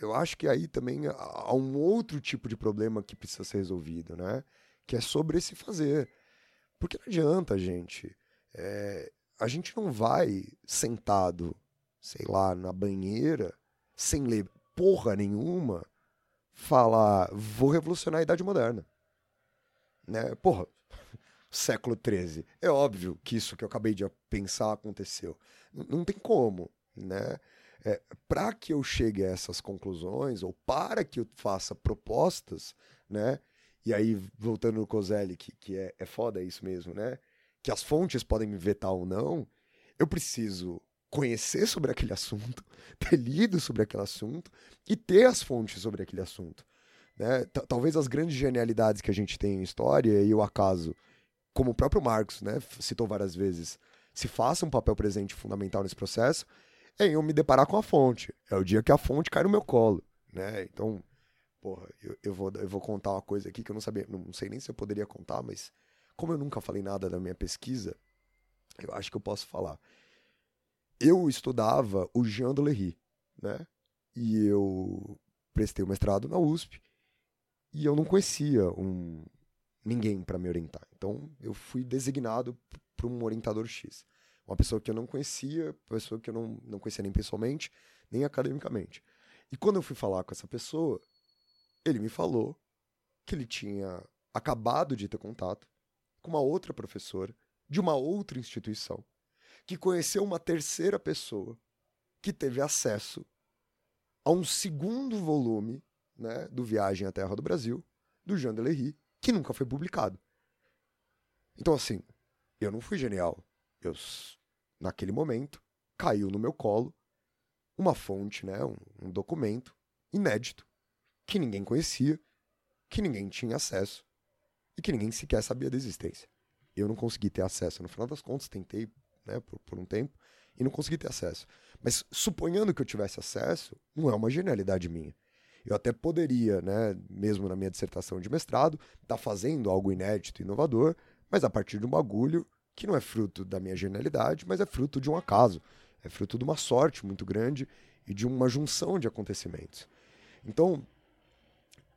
eu acho que aí também há um outro tipo de problema que precisa ser resolvido, né? Que é sobre esse fazer. Porque não adianta, gente. É, a gente não vai sentado, sei lá, na banheira, sem ler porra nenhuma, falar, vou revolucionar a Idade Moderna. Né? Porra, século XIII. É óbvio que isso que eu acabei de pensar aconteceu. Não tem como, né? É, para que eu chegue a essas conclusões, ou para que eu faça propostas, né? E aí, voltando no Coselli, que, que é, é foda isso mesmo, né? Que as fontes podem me vetar ou não, eu preciso conhecer sobre aquele assunto, ter lido sobre aquele assunto e ter as fontes sobre aquele assunto. Né? Talvez as grandes genialidades que a gente tem em história e o acaso, como o próprio Marx né, citou várias vezes, se faça um papel presente fundamental nesse processo, é eu me deparar com a fonte. É o dia que a fonte cai no meu colo. Né? Então, porra, eu, eu, vou, eu vou contar uma coisa aqui que eu não sabia, não sei nem se eu poderia contar, mas como eu nunca falei nada da minha pesquisa, eu acho que eu posso falar eu estudava o Jean Lery, né? E eu prestei o mestrado na USP e eu não conhecia um, ninguém para me orientar. Então eu fui designado para um orientador X. Uma pessoa que eu não conhecia, pessoa que eu não, não conhecia nem pessoalmente, nem academicamente. E quando eu fui falar com essa pessoa, ele me falou que ele tinha acabado de ter contato com uma outra professora de uma outra instituição que conheceu uma terceira pessoa que teve acesso a um segundo volume né, do Viagem à Terra do Brasil, do Jean Delery, que nunca foi publicado. Então, assim, eu não fui genial. Eu, naquele momento, caiu no meu colo uma fonte, né, um, um documento inédito, que ninguém conhecia, que ninguém tinha acesso e que ninguém sequer sabia da existência. Eu não consegui ter acesso. No final das contas, tentei né, por, por um tempo, e não consegui ter acesso. Mas suponhando que eu tivesse acesso, não é uma genialidade minha. Eu até poderia, né, mesmo na minha dissertação de mestrado, estar tá fazendo algo inédito e inovador, mas a partir de um bagulho que não é fruto da minha genialidade, mas é fruto de um acaso, é fruto de uma sorte muito grande e de uma junção de acontecimentos. Então,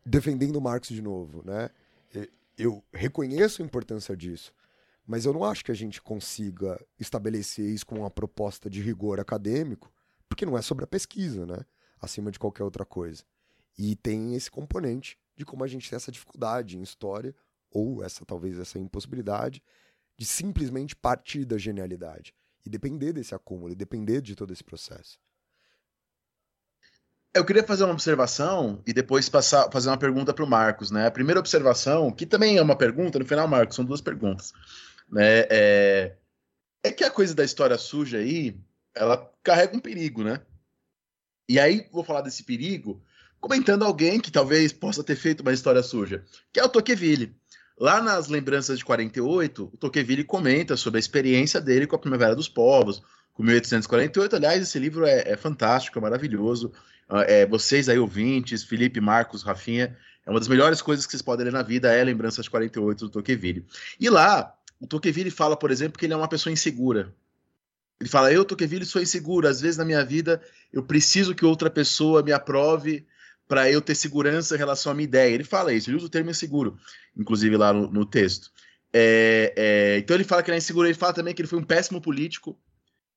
defendendo Marx de novo, né, eu reconheço a importância disso, mas eu não acho que a gente consiga estabelecer isso com uma proposta de rigor acadêmico, porque não é sobre a pesquisa, né? Acima de qualquer outra coisa. E tem esse componente de como a gente tem essa dificuldade em história, ou essa talvez essa impossibilidade, de simplesmente partir da genialidade e depender desse acúmulo, e depender de todo esse processo. Eu queria fazer uma observação e depois passar, fazer uma pergunta para o Marcos, né? A primeira observação, que também é uma pergunta, no final, Marcos, são duas perguntas né? É, é que a coisa da história suja aí, ela carrega um perigo, né? E aí vou falar desse perigo comentando alguém que talvez possa ter feito uma história suja, que é o Tocqueville. Lá nas Lembranças de 48, o Tocqueville comenta sobre a experiência dele com a Primavera dos Povos, com 1848. Aliás, esse livro é, é fantástico, é maravilhoso. Ah, é, vocês aí, ouvintes, Felipe, Marcos, Rafinha, é uma das melhores coisas que vocês podem ler na vida, é Lembranças de 48 do Tocqueville. E lá, o Tocqueville fala, por exemplo, que ele é uma pessoa insegura. Ele fala: Eu, Tocqueville, sou inseguro. Às vezes na minha vida eu preciso que outra pessoa me aprove para eu ter segurança em relação à minha ideia. Ele fala isso, ele usa o termo inseguro, inclusive lá no, no texto. É, é, então ele fala que ele é inseguro, ele fala também que ele foi um péssimo político.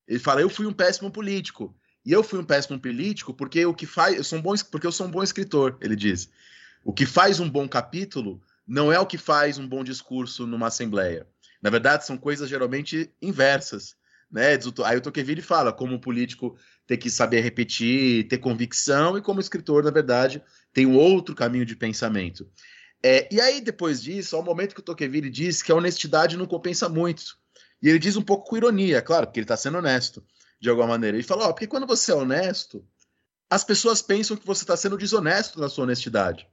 Ele fala: Eu fui um péssimo político. E eu fui um péssimo político porque o que faz. Eu sou um bom, porque eu sou um bom escritor, ele diz. O que faz um bom capítulo não é o que faz um bom discurso numa assembleia. Na verdade, são coisas geralmente inversas. Né? Aí o Tocqueville fala como político tem que saber repetir, ter convicção, e como escritor, na verdade, tem um outro caminho de pensamento. É, e aí, depois disso, há um momento que o Tocqueville diz que a honestidade não compensa muito. E ele diz um pouco com ironia, claro, porque ele está sendo honesto, de alguma maneira. Ele fala, ó, porque quando você é honesto, as pessoas pensam que você está sendo desonesto na sua honestidade.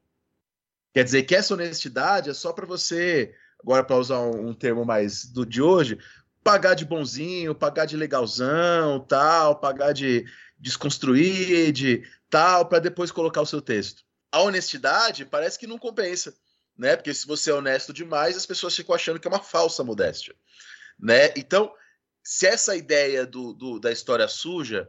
Quer dizer que essa honestidade é só para você, agora para usar um, um, termo mais do de hoje, pagar de bonzinho, pagar de legalzão, tal, pagar de desconstruir, de tal, para depois colocar o seu texto. A honestidade parece que não compensa, né? Porque se você é honesto demais, as pessoas ficam achando que é uma falsa modéstia, né? Então, se essa ideia do, do da história suja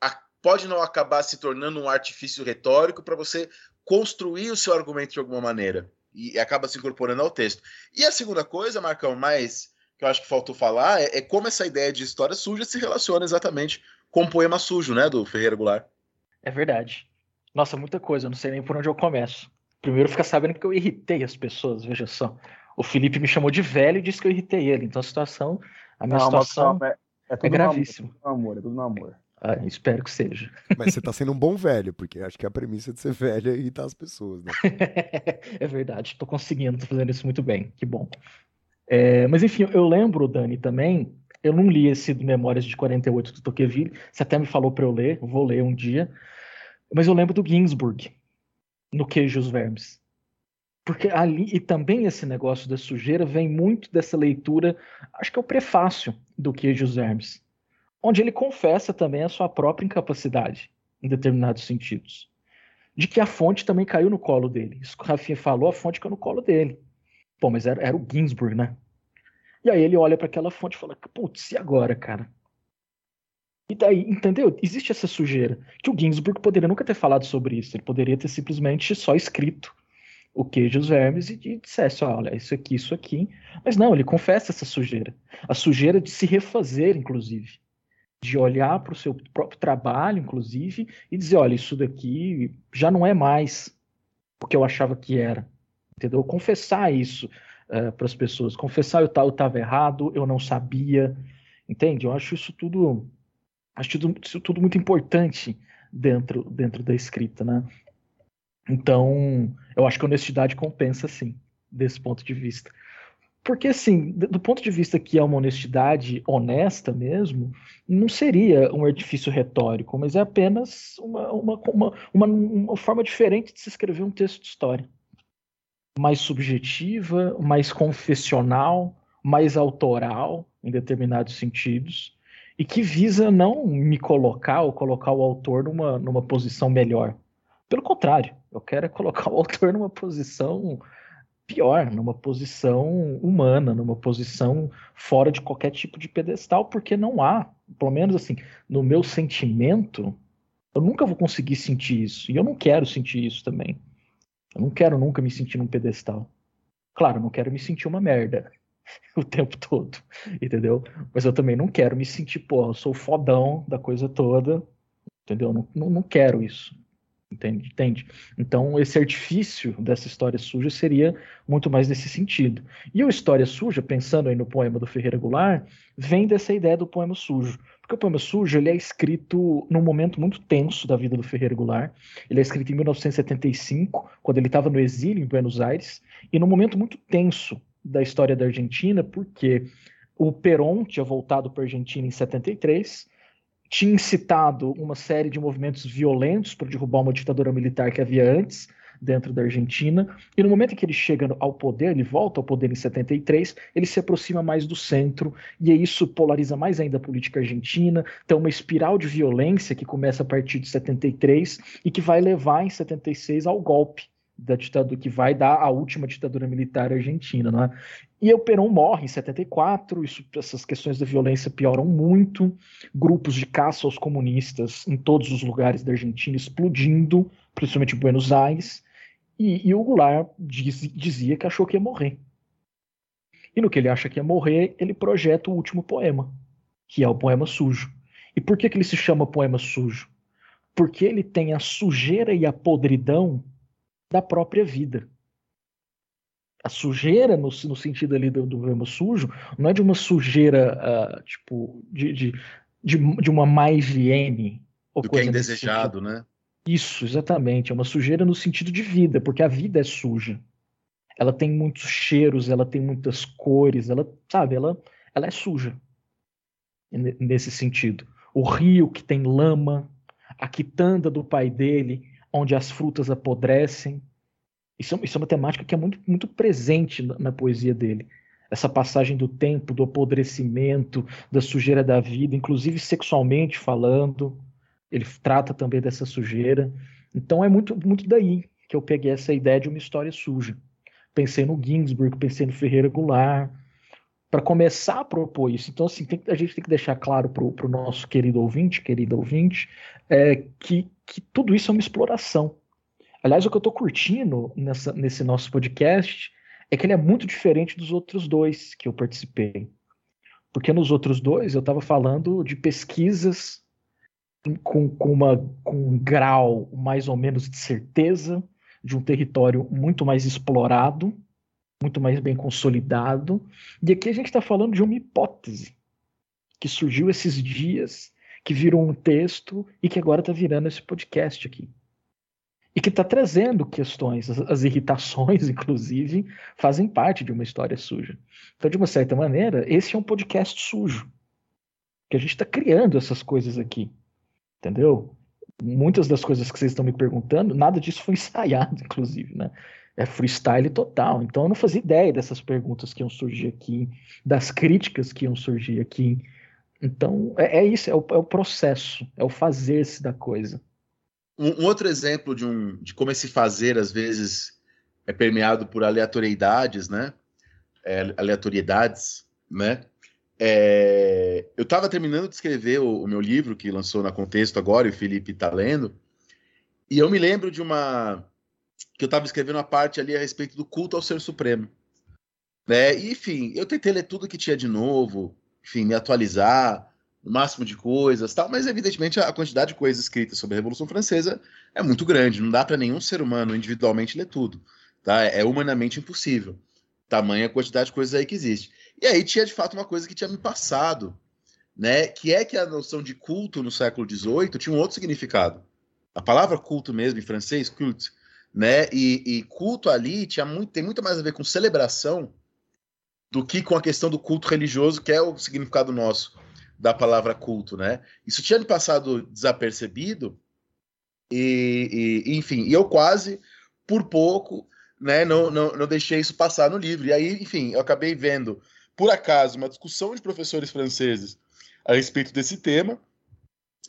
a, pode não acabar se tornando um artifício retórico para você construir o seu argumento de alguma maneira e acaba se incorporando ao texto. E a segunda coisa, Marcão, mais que eu acho que faltou falar é, é como essa ideia de história suja se relaciona exatamente com o poema sujo, né, do Ferreira Goulart. É verdade. Nossa, muita coisa, eu não sei nem por onde eu começo. Primeiro fica sabendo que eu irritei as pessoas, veja só. O Felipe me chamou de velho e disse que eu irritei ele. Então a situação, a minha não, situação é, é, é gravíssima. É tudo no amor, é tudo no amor. Ah, espero que seja. Mas você tá sendo um bom velho, porque acho que a premissa de ser velho é irritar as pessoas, né? é verdade, tô conseguindo, tô fazendo isso muito bem, que bom. É, mas enfim, eu lembro, Dani, também, eu não li esse do Memórias de 48 do Tocqueville, você até me falou para eu ler, eu vou ler um dia, mas eu lembro do Ginsburg, no Queijos Vermes. Porque ali, e também esse negócio da sujeira vem muito dessa leitura, acho que é o prefácio do Queijos Vermes onde ele confessa também a sua própria incapacidade, em determinados sentidos. De que a fonte também caiu no colo dele. Isso que o Rafinha falou, a fonte caiu no colo dele. Pô, mas era, era o Ginsburg, né? E aí ele olha para aquela fonte e fala: putz, e agora, cara? E daí, entendeu? Existe essa sujeira. Que o Ginsburg poderia nunca ter falado sobre isso. Ele poderia ter simplesmente só escrito o queijo os vermes e, e dissesse: olha, isso aqui, isso aqui. Mas não, ele confessa essa sujeira. A sujeira de se refazer, inclusive de olhar para o seu próprio trabalho, inclusive, e dizer, olha, isso daqui já não é mais o que eu achava que era, entendeu? Confessar isso uh, para as pessoas, confessar eu estava errado, eu não sabia, entende? Eu acho isso tudo, acho isso tudo muito importante dentro, dentro da escrita, né? Então, eu acho que honestidade compensa, sim, desse ponto de vista. Porque, assim, do ponto de vista que é uma honestidade honesta mesmo, não seria um artifício retórico, mas é apenas uma, uma, uma, uma, uma forma diferente de se escrever um texto de história. Mais subjetiva, mais confessional, mais autoral, em determinados sentidos, e que visa não me colocar ou colocar o autor numa, numa posição melhor. Pelo contrário, eu quero é colocar o autor numa posição pior, numa posição humana, numa posição fora de qualquer tipo de pedestal, porque não há, pelo menos assim, no meu sentimento, eu nunca vou conseguir sentir isso. E eu não quero sentir isso também. Eu não quero nunca me sentir num pedestal. Claro, eu não quero me sentir uma merda o tempo todo, entendeu? Mas eu também não quero me sentir, pô, eu sou fodão da coisa toda, entendeu? Não, não, não quero isso. Entende? Entende? Então, esse artifício dessa história suja seria muito mais nesse sentido. E o História Suja, pensando aí no poema do Ferreira Goulart, vem dessa ideia do poema sujo. Porque o poema sujo ele é escrito num momento muito tenso da vida do Ferreira Goulart. Ele é escrito em 1975, quando ele estava no exílio em Buenos Aires, e num momento muito tenso da história da Argentina, porque o Perón tinha voltado para a Argentina em 73, tinha incitado uma série de movimentos violentos para derrubar uma ditadura militar que havia antes dentro da Argentina, e no momento em que ele chega ao poder, ele volta ao poder em 73, ele se aproxima mais do centro, e isso polariza mais ainda a política argentina, tem uma espiral de violência que começa a partir de 73 e que vai levar em 76 ao golpe da ditadura que vai dar a última ditadura militar argentina, não é? E o Perón morre em 74, isso, essas questões da violência pioram muito, grupos de caça aos comunistas em todos os lugares da Argentina explodindo, principalmente em Buenos Aires, e, e o Goulart diz, dizia que achou que ia morrer. E no que ele acha que ia morrer, ele projeta o último poema, que é o poema sujo. E por que, que ele se chama poema sujo? Porque ele tem a sujeira e a podridão da própria vida. A sujeira, no, no sentido ali do, do poema sujo, não é de uma sujeira, uh, tipo, de, de, de, de, uma má higiene. Ou do que é indesejado, né? Isso, exatamente. É uma sujeira no sentido de vida, porque a vida é suja. Ela tem muitos cheiros, ela tem muitas cores, ela, sabe, ela, ela é suja. Nesse sentido. O rio que tem lama, a quitanda do pai dele, onde as frutas apodrecem. Isso, isso é uma temática que é muito, muito presente na, na poesia dele. Essa passagem do tempo, do apodrecimento, da sujeira da vida, inclusive sexualmente falando. Ele trata também dessa sujeira. Então é muito, muito daí que eu peguei essa ideia de uma história suja. Pensei no Ginsburg, pensei no Ferreira Goulart, para começar a propor isso. Então, assim, tem, a gente tem que deixar claro para o nosso querido ouvinte, querida ouvinte, é, que, que tudo isso é uma exploração. Aliás, o que eu estou curtindo nessa, nesse nosso podcast é que ele é muito diferente dos outros dois que eu participei. Porque nos outros dois eu estava falando de pesquisas com, com, uma, com um grau mais ou menos de certeza, de um território muito mais explorado, muito mais bem consolidado. E aqui a gente está falando de uma hipótese que surgiu esses dias, que virou um texto e que agora está virando esse podcast aqui. E que está trazendo questões, as, irritações, inclusive, fazem parte de uma história suja. Então, de uma certa maneira, esse é um podcast sujo. Que a gente está criando essas coisas aqui. Entendeu? Muitas das coisas que vocês estão me perguntando, nada disso foi ensaiado, inclusive, né? É freestyle total. Então eu não fazia ideia dessas perguntas que iam surgir aqui, das críticas que iam surgir aqui. Então é, é isso, é o, é o, processo, é o fazer-se da coisa. Um, um, outro exemplo de, um, de como esse fazer às vezes é permeado por aleatoriedades, né? É, aleatoriedades, né? É, eu estava terminando de escrever o, o, meu livro, que lançou na Contexto agora, e o Felipe está lendo, e eu me lembro de uma. que eu estava escrevendo uma parte ali a respeito do culto ao Ser Supremo. Né? E, enfim, eu tentei ler tudo que tinha de novo, enfim, me atualizar, o máximo de coisas tal, mas evidentemente a quantidade de coisas escritas sobre a Revolução Francesa é muito grande, não dá para nenhum ser humano individualmente ler tudo. Tá? É humanamente impossível. Tamanha quantidade de coisas aí que existe. E aí tinha de fato uma coisa que tinha me passado, né? Que é que a noção de culto no século XVIII tinha um outro significado. A palavra culto mesmo em francês, culte, né? E, e culto ali tinha muito, tem muito mais a ver com celebração do que com a questão do culto religioso, que é o significado nosso da palavra culto, né? Isso tinha me passado desapercebido e, e enfim, e eu quase por pouco, né? Não, não, não deixei isso passar no livro. E aí, enfim, eu acabei vendo por acaso, uma discussão de professores franceses a respeito desse tema,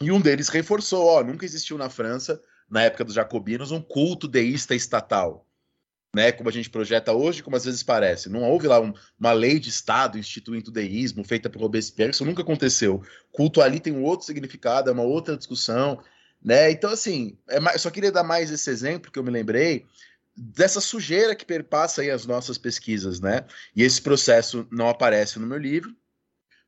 e um deles reforçou: ó, nunca existiu na França, na época dos jacobinos, um culto deísta estatal. Né, como a gente projeta hoje, como às vezes parece. Não houve lá um, uma lei de Estado instituindo o deísmo feita por Robespierre, isso nunca aconteceu. Culto ali tem um outro significado, é uma outra discussão. Né? Então, assim, é mais, só queria dar mais esse exemplo que eu me lembrei, dessa sujeira que perpassa aí as nossas pesquisas, né? E esse processo não aparece no meu livro,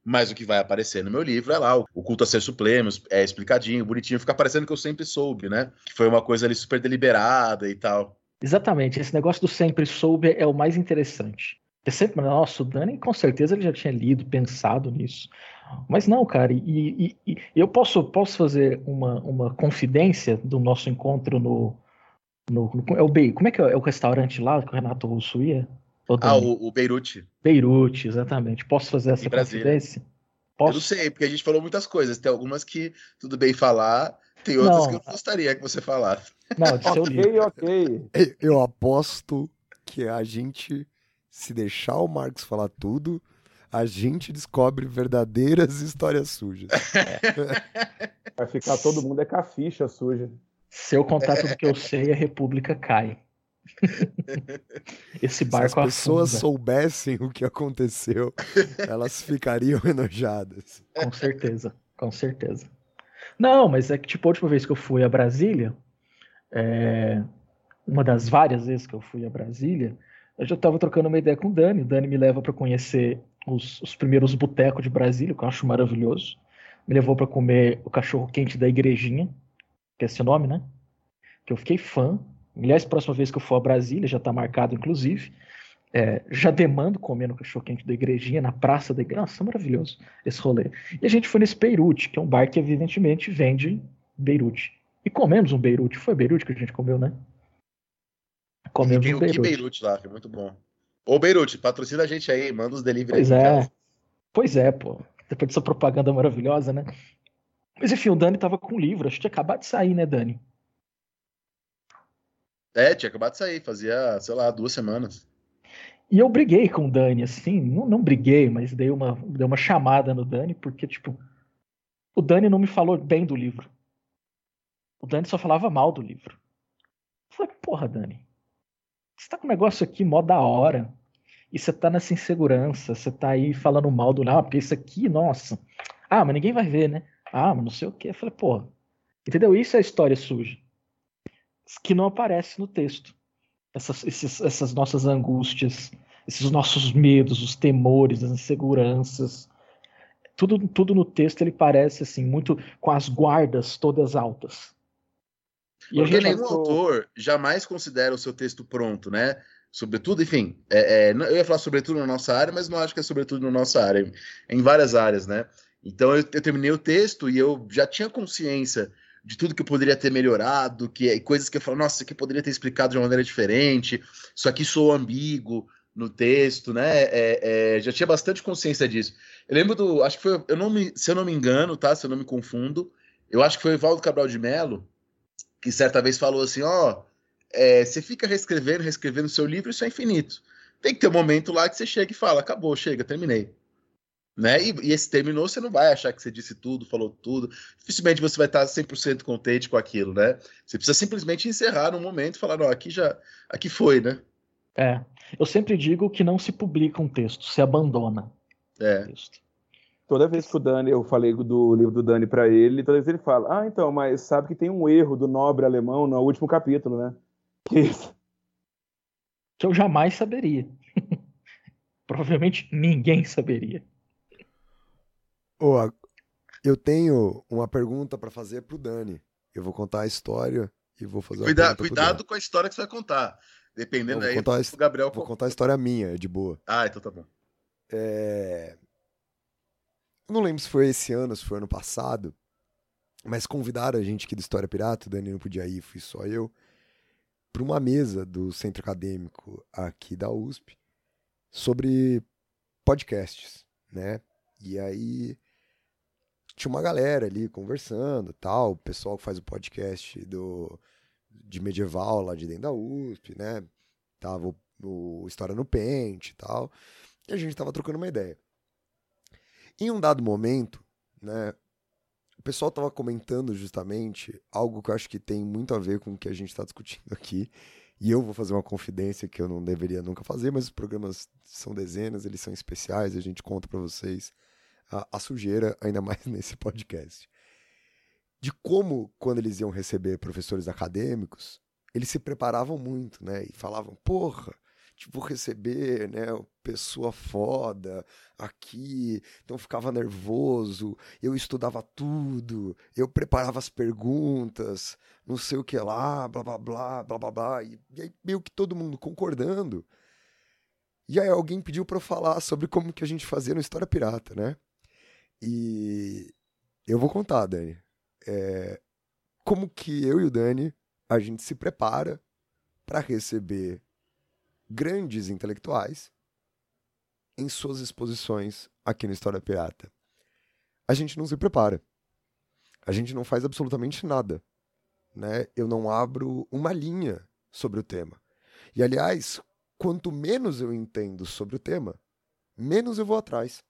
mas o que vai aparecer no meu livro é lá, o culto a ser suplemos, é explicadinho, bonitinho, fica parecendo que eu sempre soube, né? Que foi uma coisa ali super deliberada e tal. Exatamente, esse negócio do sempre soube é o mais interessante. É sempre, nossa, o Dani com certeza ele já tinha lido, pensado nisso. Mas não, cara, e, e, e eu posso, posso fazer uma, uma confidência do nosso encontro no, no, no, é o Be como é que é, é, o restaurante lá que o Renato Russo ia? Ah, o, o Beirute. Beirute, exatamente. Posso fazer essa confidência? Posso? Eu não sei, porque a gente falou muitas coisas. Tem algumas que tudo bem falar, tem outras não. que eu gostaria que você falasse. Não, de seu livro. ok. Eu aposto que a gente, se deixar o Marcos falar tudo, a gente descobre verdadeiras histórias sujas. Vai ficar todo mundo é com a ficha suja. Se eu contar tudo que eu sei, a República cai. Esse Se as barco pessoas afunda, soubessem o que aconteceu, elas ficariam enojadas. com certeza, com certeza. Não, mas é que tipo a última vez que eu fui a Brasília, é, uma das várias vezes que eu fui a Brasília, eu já estava trocando uma ideia com o Dani. O Dani me leva para conhecer os, os primeiros botecos de Brasília, que eu acho maravilhoso. Me levou para comer o cachorro quente da igrejinha, que é esse nome, né? Que eu fiquei fã. Aliás, próxima vez que eu for a Brasília, já está marcado, inclusive. É, já demando comer no cachorro quente da igrejinha, na praça da igreja. Nossa, maravilhoso esse rolê. E a gente foi nesse Beirute, que é um bar que evidentemente vende Beirute. E comemos um Beirute. Foi Beirute que a gente comeu, né? Comemos um o que Beirute. Beirute lá, que é muito bom. Ô, Beirute, patrocina a gente aí, manda os delivery Pois é. casa. Pois é, pô. Depois dessa propaganda maravilhosa, né? Mas enfim, o Dani tava com um livro. Acho que tinha acabado de sair, né, Dani? É, tinha acabado de sair, fazia, sei lá, duas semanas. E eu briguei com o Dani, assim, não, não briguei, mas dei uma, dei uma chamada no Dani, porque, tipo, o Dani não me falou bem do livro. O Dani só falava mal do livro. Eu falei, porra, Dani, você tá com um negócio aqui mó da hora, e você tá nessa insegurança, você tá aí falando mal do ah, porque isso aqui, nossa. Ah, mas ninguém vai ver, né? Ah, mas não sei o quê. Eu falei, porra, entendeu? Isso é a história suja. Que não aparece no texto essas, esses- essas nossas angústias, esses nossos medos, os temores, as inseguranças. Tudo, tudo no texto ele parece assim, muito com as guardas todas altas. E Porque nenhum autor jamais considera o seu texto pronto, né? Sobretudo, enfim, é, é, eu ia falar sobretudo na nossa área, mas não acho que é sobretudo na nossa área, em várias áreas, né? Então eu, eu terminei o texto e eu já tinha consciência de tudo que eu poderia ter melhorado, que é coisas que eu falo, nossa, isso aqui poderia ter explicado de uma maneira diferente, isso aqui sou ambíguo no texto, né? É, é, já tinha bastante consciência disso. Eu lembro do, acho que foi, eu não me, se eu não me engano, tá? Se eu não me confundo, eu acho que foi o Evaldo Cabral de Mello que certa vez falou assim, ó, é, você fica reescrevendo, reescrevendo seu livro, isso é infinito. Tem que ter um momento lá que você chega e fala, acabou, chega, terminei. Né? E, e esse terminou, você não vai achar que você disse tudo, falou tudo. Dificilmente você vai estar 100% contente com aquilo, né? Você precisa simplesmente encerrar num momento e falar, não, aqui já, aqui foi, né? É, eu sempre digo que não se publica um texto, se abandona É. o texto. Toda vez que o Dani, eu falei do livro do Dani pra ele, toda vez ele fala: Ah, então, mas sabe que tem um erro do nobre alemão no último capítulo, né? Que isso? Que eu jamais saberia. Provavelmente ninguém saberia. Ô, a- eu tenho uma pergunta pra fazer pro Dani. Eu vou contar a história e vou fazer uma Cuida- cuidado com a história que você vai contar. Dependendo vou aí, contar Gabriel. Vou contar a história minha, é de boa. Ah, então tá bom. É... Eu não lembro se foi esse ano, se foi ano passado, mas convidaram a gente aqui do História Pirata, o Dani não podia ir, fui só eu, para uma mesa do centro acadêmico aqui da USP sobre podcasts, né? E aí tinha uma galera ali conversando, tal, o pessoal que faz o podcast do de medieval lá de dentro da USP, né? Tava o, o História no Pente e tal. E a gente tava trocando uma ideia. Em um dado momento, né, o pessoal tava comentando justamente algo que eu acho que tem muito a ver com o que a gente está discutindo aqui. E eu vou fazer uma confidência que eu não deveria nunca fazer, mas os programas são dezenas, eles são especiais, a gente conta para vocês a, a sujeira, ainda mais nesse podcast. De como, quando eles iam receber professores acadêmicos, eles se preparavam muito, né? E falavam, porra, tipo, receber, né, pessoa foda aqui, então ficava nervoso, eu estudava tudo, eu preparava as perguntas, não sei o que lá, blá blá blá, blá blá blá, e, e aí meio que todo mundo concordando. E aí alguém pediu para eu falar sobre como que a gente fazia no História Pirata, né? E eu vou contar, Dani. É, como que eu e o Dani a gente se prepara para receber grandes intelectuais em suas exposições aqui no História Pirata. A gente não se prepara. A gente não faz absolutamente nada. Né? Eu não abro uma linha sobre o tema. E, aliás, quanto menos eu entendo sobre o tema, menos eu vou atrás.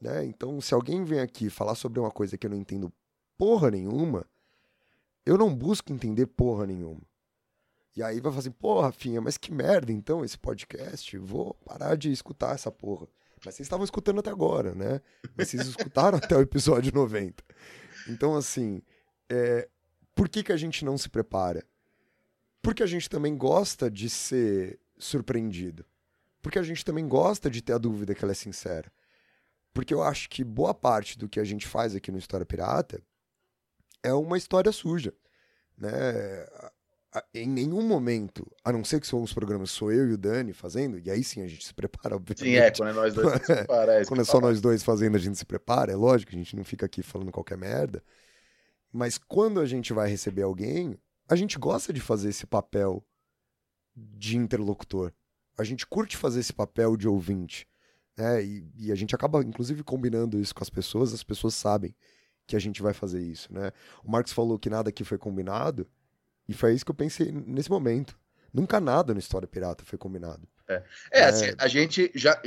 Né? Então, se alguém vem aqui falar sobre uma coisa que eu não entendo porra nenhuma, eu não busco entender porra nenhuma. E aí vai falar assim, pô, Rafinha, mas que merda então esse podcast? Vou parar de escutar essa porra. Mas vocês estavam escutando até agora, né? Mas vocês escutaram até o episódio 90. Então, assim, é, por que, que a gente não se prepara? Porque a gente também gosta de ser surpreendido. Porque a gente também gosta de ter a dúvida que ela é sincera. Porque eu acho que boa parte do que a gente faz aqui no História Pirata é uma história suja. Né? Em nenhum momento, a não ser que são os programas sou eu e o Dani fazendo, e aí sim a gente se prepara, obviamente. Sim, é, quando é nós dois, a gente se prepara. É quando é só nós dois fazendo, a gente se prepara, é lógico, a gente não fica aqui falando qualquer merda. Mas quando a gente vai receber alguém, a gente gosta de fazer esse papel de interlocutor. A gente curte fazer esse papel de ouvinte. Né? E, e, a gente acaba, inclusive, combinando isso com as pessoas, as pessoas sabem que a gente vai fazer isso. Né? O Marcos falou que nada aqui foi combinado, e foi isso que eu pensei nesse momento. Nunca nada no História Pirata foi combinado. É, é, assim, a gente já,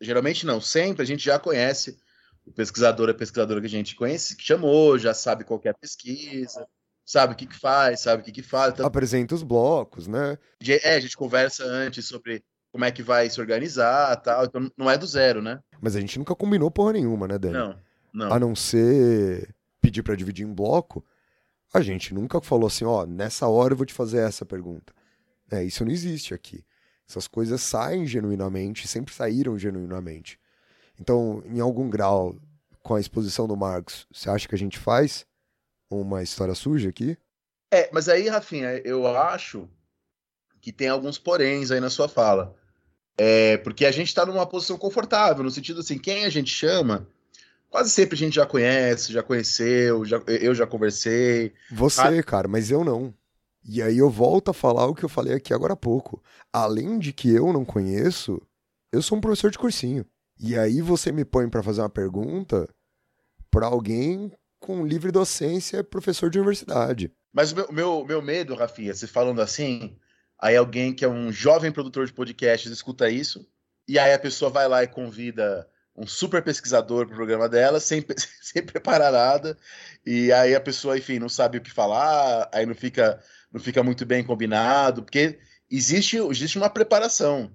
geralmente não, sempre a gente já conhece o pesquisador, a pesquisadora que a gente conhece, que chamou, já sabe qual é a pesquisa, sabe o que, que faz, sabe o que, que faz. Então... Apresenta os blocos, né? É, a gente conversa antes sobre como é que vai se organizar tal. Então não é do zero, né? Mas a gente nunca combinou porra nenhuma, né, Dani? Não, não. A não ser pedir para dividir em bloco, a gente nunca falou assim, ó, nessa hora eu vou te fazer essa pergunta. É, isso não existe aqui. Essas coisas saem genuinamente, sempre saíram genuinamente. Então, em algum grau, com a exposição do Marcos, você acha que a gente faz uma história suja aqui? É, mas aí, Rafinha, eu acho que tem alguns poréns aí na sua fala. É, porque a gente está numa posição confortável, no sentido assim, quem a gente chama, quase sempre a gente já conhece, já conheceu, já, eu já conversei. Você, a... cara, mas eu não. E aí eu volto a falar o que eu falei aqui agora há pouco. Além de que eu não conheço, eu sou um professor de cursinho. E aí você me põe para fazer uma pergunta para alguém com livre docência, professor de universidade. Mas o meu, meu, meu medo, Rafinha, se falando assim, aí alguém que é um jovem produtor de podcasts escuta isso, e aí a pessoa vai lá e convida um super pesquisador para o programa dela, sem, sem preparar nada, e aí a pessoa, enfim, não sabe o que falar, aí não fica, não fica muito bem combinado, porque existe, existe uma preparação.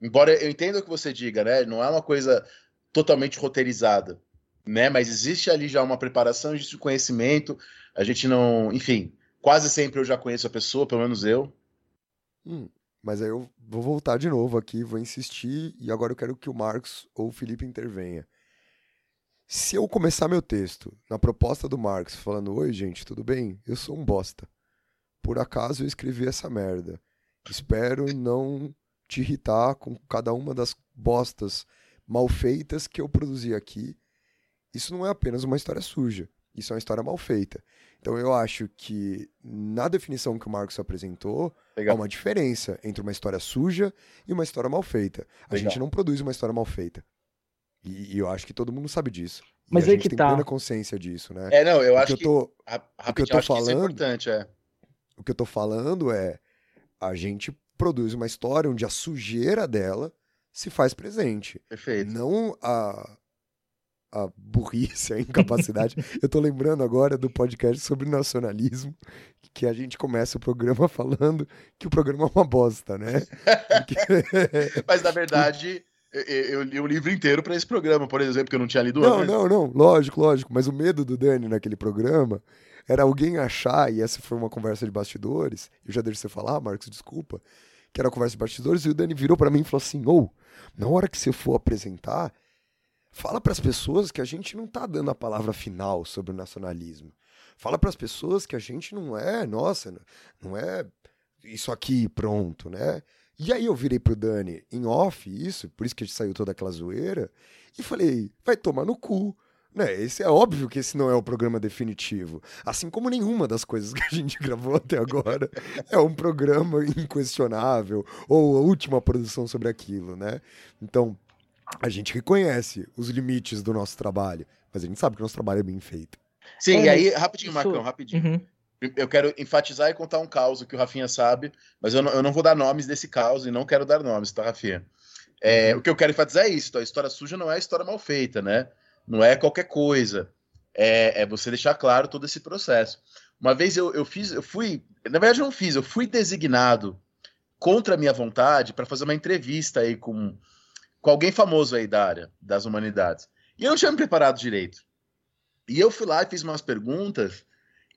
Embora eu entenda o que você diga, né? Não é uma coisa totalmente roteirizada, né? Mas existe ali já uma preparação, existe um conhecimento. A gente não, enfim, quase sempre eu já conheço a pessoa, pelo menos eu. Hum, mas aí eu vou voltar de novo aqui, vou insistir e agora eu quero que o Marcos ou o Felipe intervenha. Se eu começar meu texto na proposta do Marcos falando: Oi, gente, tudo bem? Eu sou um bosta. Por acaso eu escrevi essa merda. Espero não te irritar com cada uma das bostas mal feitas que eu produzi aqui. Isso não é apenas uma história suja, isso é uma história mal feita. Então eu acho que na definição que o Marcos apresentou, Legal. há uma diferença entre uma história suja e uma história mal feita. A Legal. gente não produz uma história mal feita. E, e, eu acho que todo mundo sabe disso. Mas e a aí gente que tem tá. plena consciência disso, né? É, não, eu o acho que, eu tô, que, o que eu tô acho falando, que isso é importante, é. O que eu tô falando é a gente produz uma história onde a sujeira dela se faz presente. Perfeito. Não a, a burrice, a incapacidade. eu tô lembrando agora do podcast sobre nacionalismo, que a gente começa o programa falando que o programa é uma bosta, né? Porque... Mas na verdade. Eu li o livro inteiro para esse programa, por exemplo, que eu não tinha lido não, antes. Não, não, lógico, lógico. Mas o medo do Dani naquele programa era alguém achar, e essa foi uma conversa de bastidores, eu já deixo você falar, Marcos, desculpa, que era a conversa de bastidores, e o Dani virou para mim e falou assim: ou, oh, na hora que você for apresentar, fala para as pessoas que a gente não tá dando a palavra final sobre o nacionalismo. Fala para as pessoas que a gente não é, nossa, não é isso aqui pronto, né? E aí eu virei pro Dani em off, isso, por isso que a gente saiu toda aquela zoeira, e falei, vai tomar no cu. Né, esse é óbvio que esse não é o programa definitivo. Assim como nenhuma das coisas que a gente gravou até agora é um programa inquestionável ou a última produção sobre aquilo, né? Então, a gente reconhece os limites do nosso trabalho, mas a gente sabe que o nosso trabalho é bem feito. Sim, É, e aí, rapidinho, isso- Marcão, rapidinho. Uhum. Eu quero enfatizar e contar um caos que o Rafinha sabe, mas eu não, eu não vou dar nomes desse caos e não quero dar nomes, tá, Rafinha? É, O que eu quero enfatizar é isso: tá? a história suja não é a história mal feita, né? Não é qualquer coisa. É, é você deixar claro todo esse processo. Uma vez eu, eu fiz, eu fui, na verdade eu não fiz, eu fui designado contra a minha vontade para fazer uma entrevista aí com, com alguém famoso aí da área das humanidades. E eu não tinha me preparado direito. E eu fui lá e fiz umas perguntas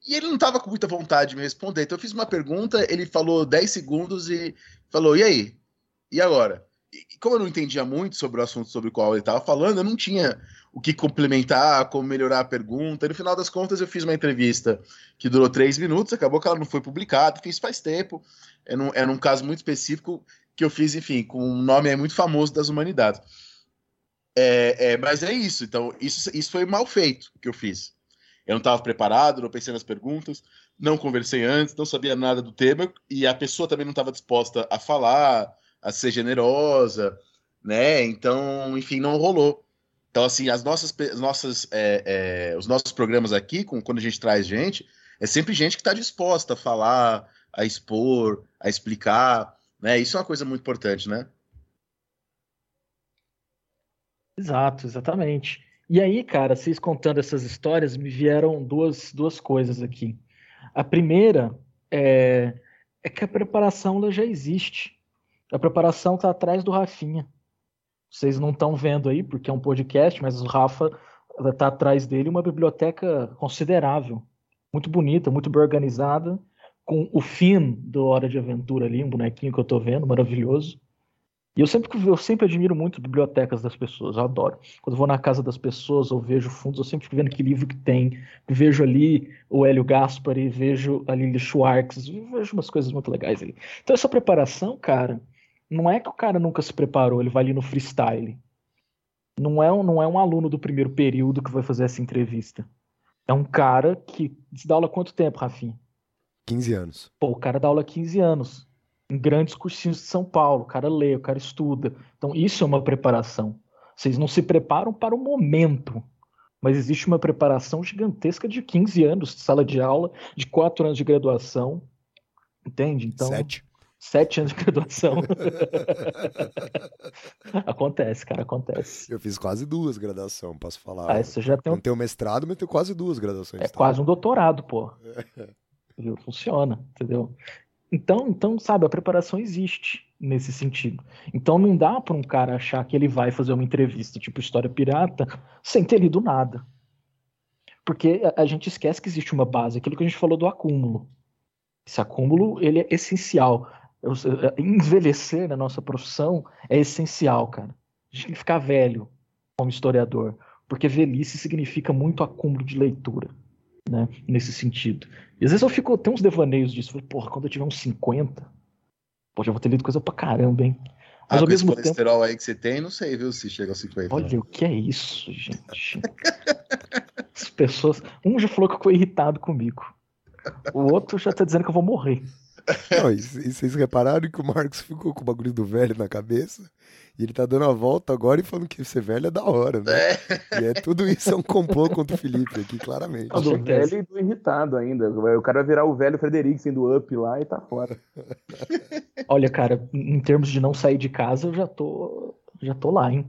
e ele não estava com muita vontade de me responder. Então eu fiz uma pergunta, ele falou 10 segundos e falou: "E aí? E agora?" E como eu não entendia muito sobre o assunto sobre o qual ele estava falando, eu não tinha o que complementar, como melhorar a pergunta. E no final das contas, eu fiz uma entrevista que durou três minutos, acabou que ela não foi publicada, fiz faz tempo. Era um, era um caso muito específico que eu fiz, enfim, com um nome muito famoso das humanidades. É, é, mas é isso, então, isso, isso foi mal feito que eu fiz. Eu não estava preparado, não pensei nas perguntas, não conversei antes, não sabia nada do tema, e a pessoa também não estava disposta a falar, a ser generosa, né? Então, enfim, não rolou. Então, assim, as nossas, nossas, é, é, os nossos programas aqui, com, quando a gente traz gente, é sempre gente que está disposta a falar, a expor, a explicar, né? Isso é uma coisa muito importante, né? Exato, exatamente. E aí, cara, vocês contando essas histórias, me vieram duas, duas coisas aqui. A primeira é, é que a preparação ela já existe. A preparação está atrás do Rafinha. Vocês não estão vendo aí, porque é um podcast, mas o Rafa está atrás dele uma biblioteca considerável. Muito bonita, muito bem organizada, com o Finn do Hora de Aventura ali, um bonequinho que eu estou vendo, maravilhoso. E eu sempre, eu sempre admiro muito bibliotecas das pessoas, eu adoro. Quando eu vou na casa das pessoas ou vejo fundos, eu sempre fico vendo que livro que tem. Vejo ali o Hélio Gaspari, vejo a Lili Schwartz, vejo umas coisas muito legais ali. Então essa preparação, cara, não é que o cara nunca se preparou, ele vai ali no freestyle. Não é, um, não é um aluno do primeiro período que vai fazer essa entrevista. É um cara que. Você dá aula há quanto tempo, Rafinha? 15 anos. Pô, o cara dá aula há 15 anos em grandes cursinhos de São Paulo. O cara lê, o cara estuda. Então, isso é uma preparação. Vocês não se preparam para o momento, mas existe uma preparação gigantesca de 15 anos de sala de aula, de 4 anos de graduação. Entende? Então, Sete. Sete anos de graduação. acontece, cara, acontece. Eu fiz quase duas graduações, posso falar. Ah, você já tem um... Não tenho mestrado, mas tenho quase duas graduações. É quase um doutorado, pô. Funciona, entendeu? Então, então, sabe, a preparação existe nesse sentido. Então não dá para um cara achar que ele vai fazer uma entrevista tipo História Pirata sem ter lido nada. Porque a, a gente esquece que existe uma base, aquilo que a gente falou do acúmulo. Esse acúmulo, ele é essencial. Envelhecer na nossa profissão é essencial, cara. A gente tem que ficar velho como historiador, porque velhice significa muito acúmulo de leitura né, nesse sentido. E às vezes eu fico, tem uns devaneios disso, falei, porra, quando eu tiver uns 50, pô, já vou ter lido coisa pra caramba, hein? Mas ah, ao mesmo colesterol tempo... aí que você tem, não sei, viu, se chega aos 50. Olha, o que é isso, gente? As pessoas. Um já falou que ficou irritado comigo. O outro já tá dizendo que eu vou morrer. Não, e, e vocês repararam que o Marcos ficou com o bagulho do velho na cabeça? E ele tá dando a volta agora e falando que ser velho é da hora, né? É. E é tudo isso é um complô contra o Felipe aqui, claramente. Não, do velho e do irritado ainda. O cara vai virar o velho Frederiksen do Up lá e tá fora. Olha, cara, em termos de não sair de casa, eu já tô, já tô lá, hein?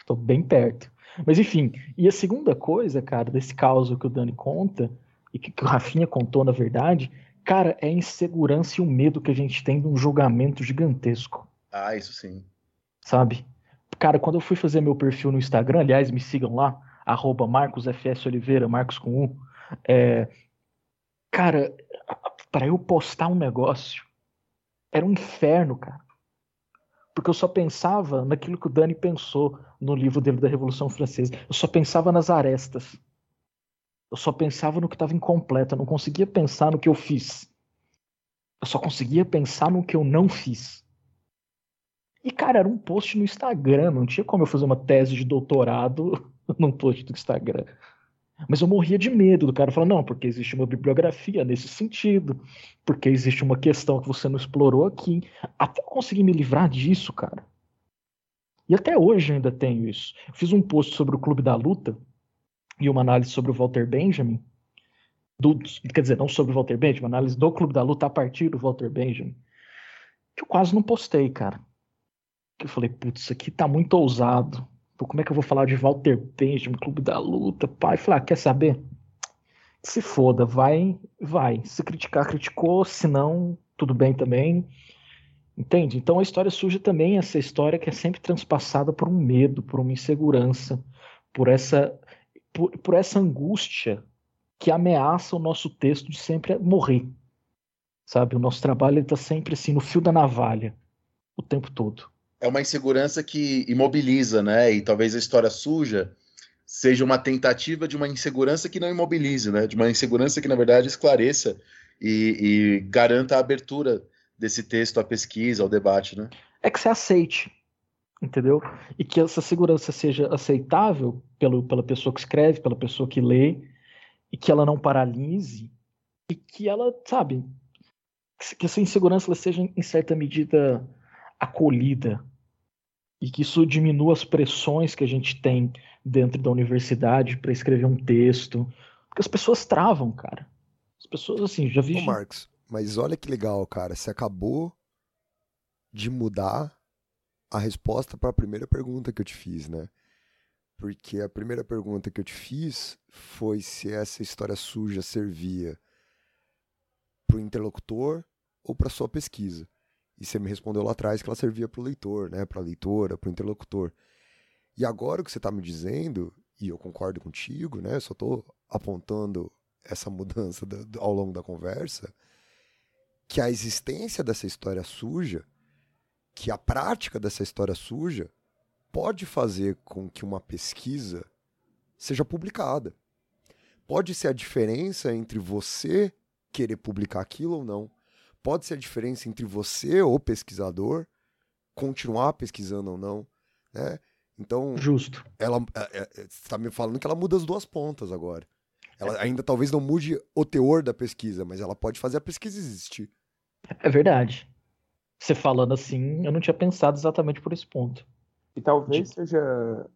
Estou bem perto. Mas enfim, e a segunda coisa, cara, desse caos que o Dani conta, e que, que o Rafinha contou, na verdade, Cara, é a insegurança e o medo que a gente tem de um julgamento gigantesco. Ah, isso sim. Sabe? Cara, quando eu fui fazer meu perfil no Instagram, aliás, me sigam lá, arroba MarcosFSOliveira, Marcos com U. É, cara, para eu postar um negócio, era um inferno, cara. Porque eu só pensava naquilo que o Dani pensou no livro dele da Revolução Francesa. Eu só pensava nas arestas. Eu só pensava no que estava incompleto, eu não conseguia pensar no que eu fiz. Eu só conseguia pensar no que eu não fiz. E, cara, era um post no Instagram, não tinha como eu fazer uma tese de doutorado num post do Instagram. Mas eu morria de medo do cara falar, não, porque existe uma bibliografia nesse sentido, porque existe uma questão que você não explorou aqui. Até eu conseguir me livrar disso, cara. E até hoje ainda tenho isso. Eu fiz um post sobre o Clube da Luta, e uma análise sobre o Walter Benjamin, do, quer dizer, não sobre o Walter Benjamin, uma análise do Clube da Luta a partir do Walter Benjamin, que eu quase não postei, cara. Que eu falei, putz, isso aqui tá muito ousado. Pô, como é que eu vou falar de Walter Benjamin, Clube da Luta, pai? Falei, ah, quer saber? se foda, vai, vai. Se criticar, criticou, se não, tudo bem também. Entende? Então a história suja também essa história que é sempre transpassada por um medo, por uma insegurança, por essa, por, por essa angústia que ameaça o nosso texto de sempre morrer. Sabe? O nosso trabalho está sempre assim, no fio da navalha, o tempo todo. É uma insegurança que imobiliza, né? E talvez a história suja seja uma tentativa de uma insegurança que não imobilize, né? De uma insegurança que, na verdade, esclareça e, e garanta a abertura desse texto à pesquisa, ao debate, né? É que você aceite, entendeu? E que essa segurança seja aceitável pelo, pela pessoa que escreve, pela pessoa que lê, e que ela não paralise, e que ela, sabe, que essa insegurança seja em certa medida acolhida e que isso diminua as pressões que a gente tem dentro da universidade para escrever um texto, porque as pessoas travam, cara. As pessoas assim, já vi Ô, Marcos, mas olha que legal, cara, você acabou de mudar a resposta para a primeira pergunta que eu te fiz, né? Porque a primeira pergunta que eu te fiz foi se essa história suja servia para o interlocutor ou para sua pesquisa. E você me respondeu lá atrás que ela servia para o leitor, né? Para a leitora, para o interlocutor. E agora o que você está me dizendo, e eu concordo contigo, né? Eu só estou apontando essa mudança ao longo da conversa, que a existência dessa história suja, que a prática dessa história suja, pode fazer com que uma pesquisa seja publicada. Pode ser a diferença entre você querer publicar aquilo ou não pode ser a diferença entre você, o pesquisador, continuar pesquisando ou não, né? Então, justo. Ela é, é, está me falando que ela muda as duas pontas agora. Ela ainda talvez não mude o teor da pesquisa, mas ela pode fazer a pesquisa existir. É verdade. Você falando assim, eu não tinha pensado exatamente por esse ponto. E talvez De... seja.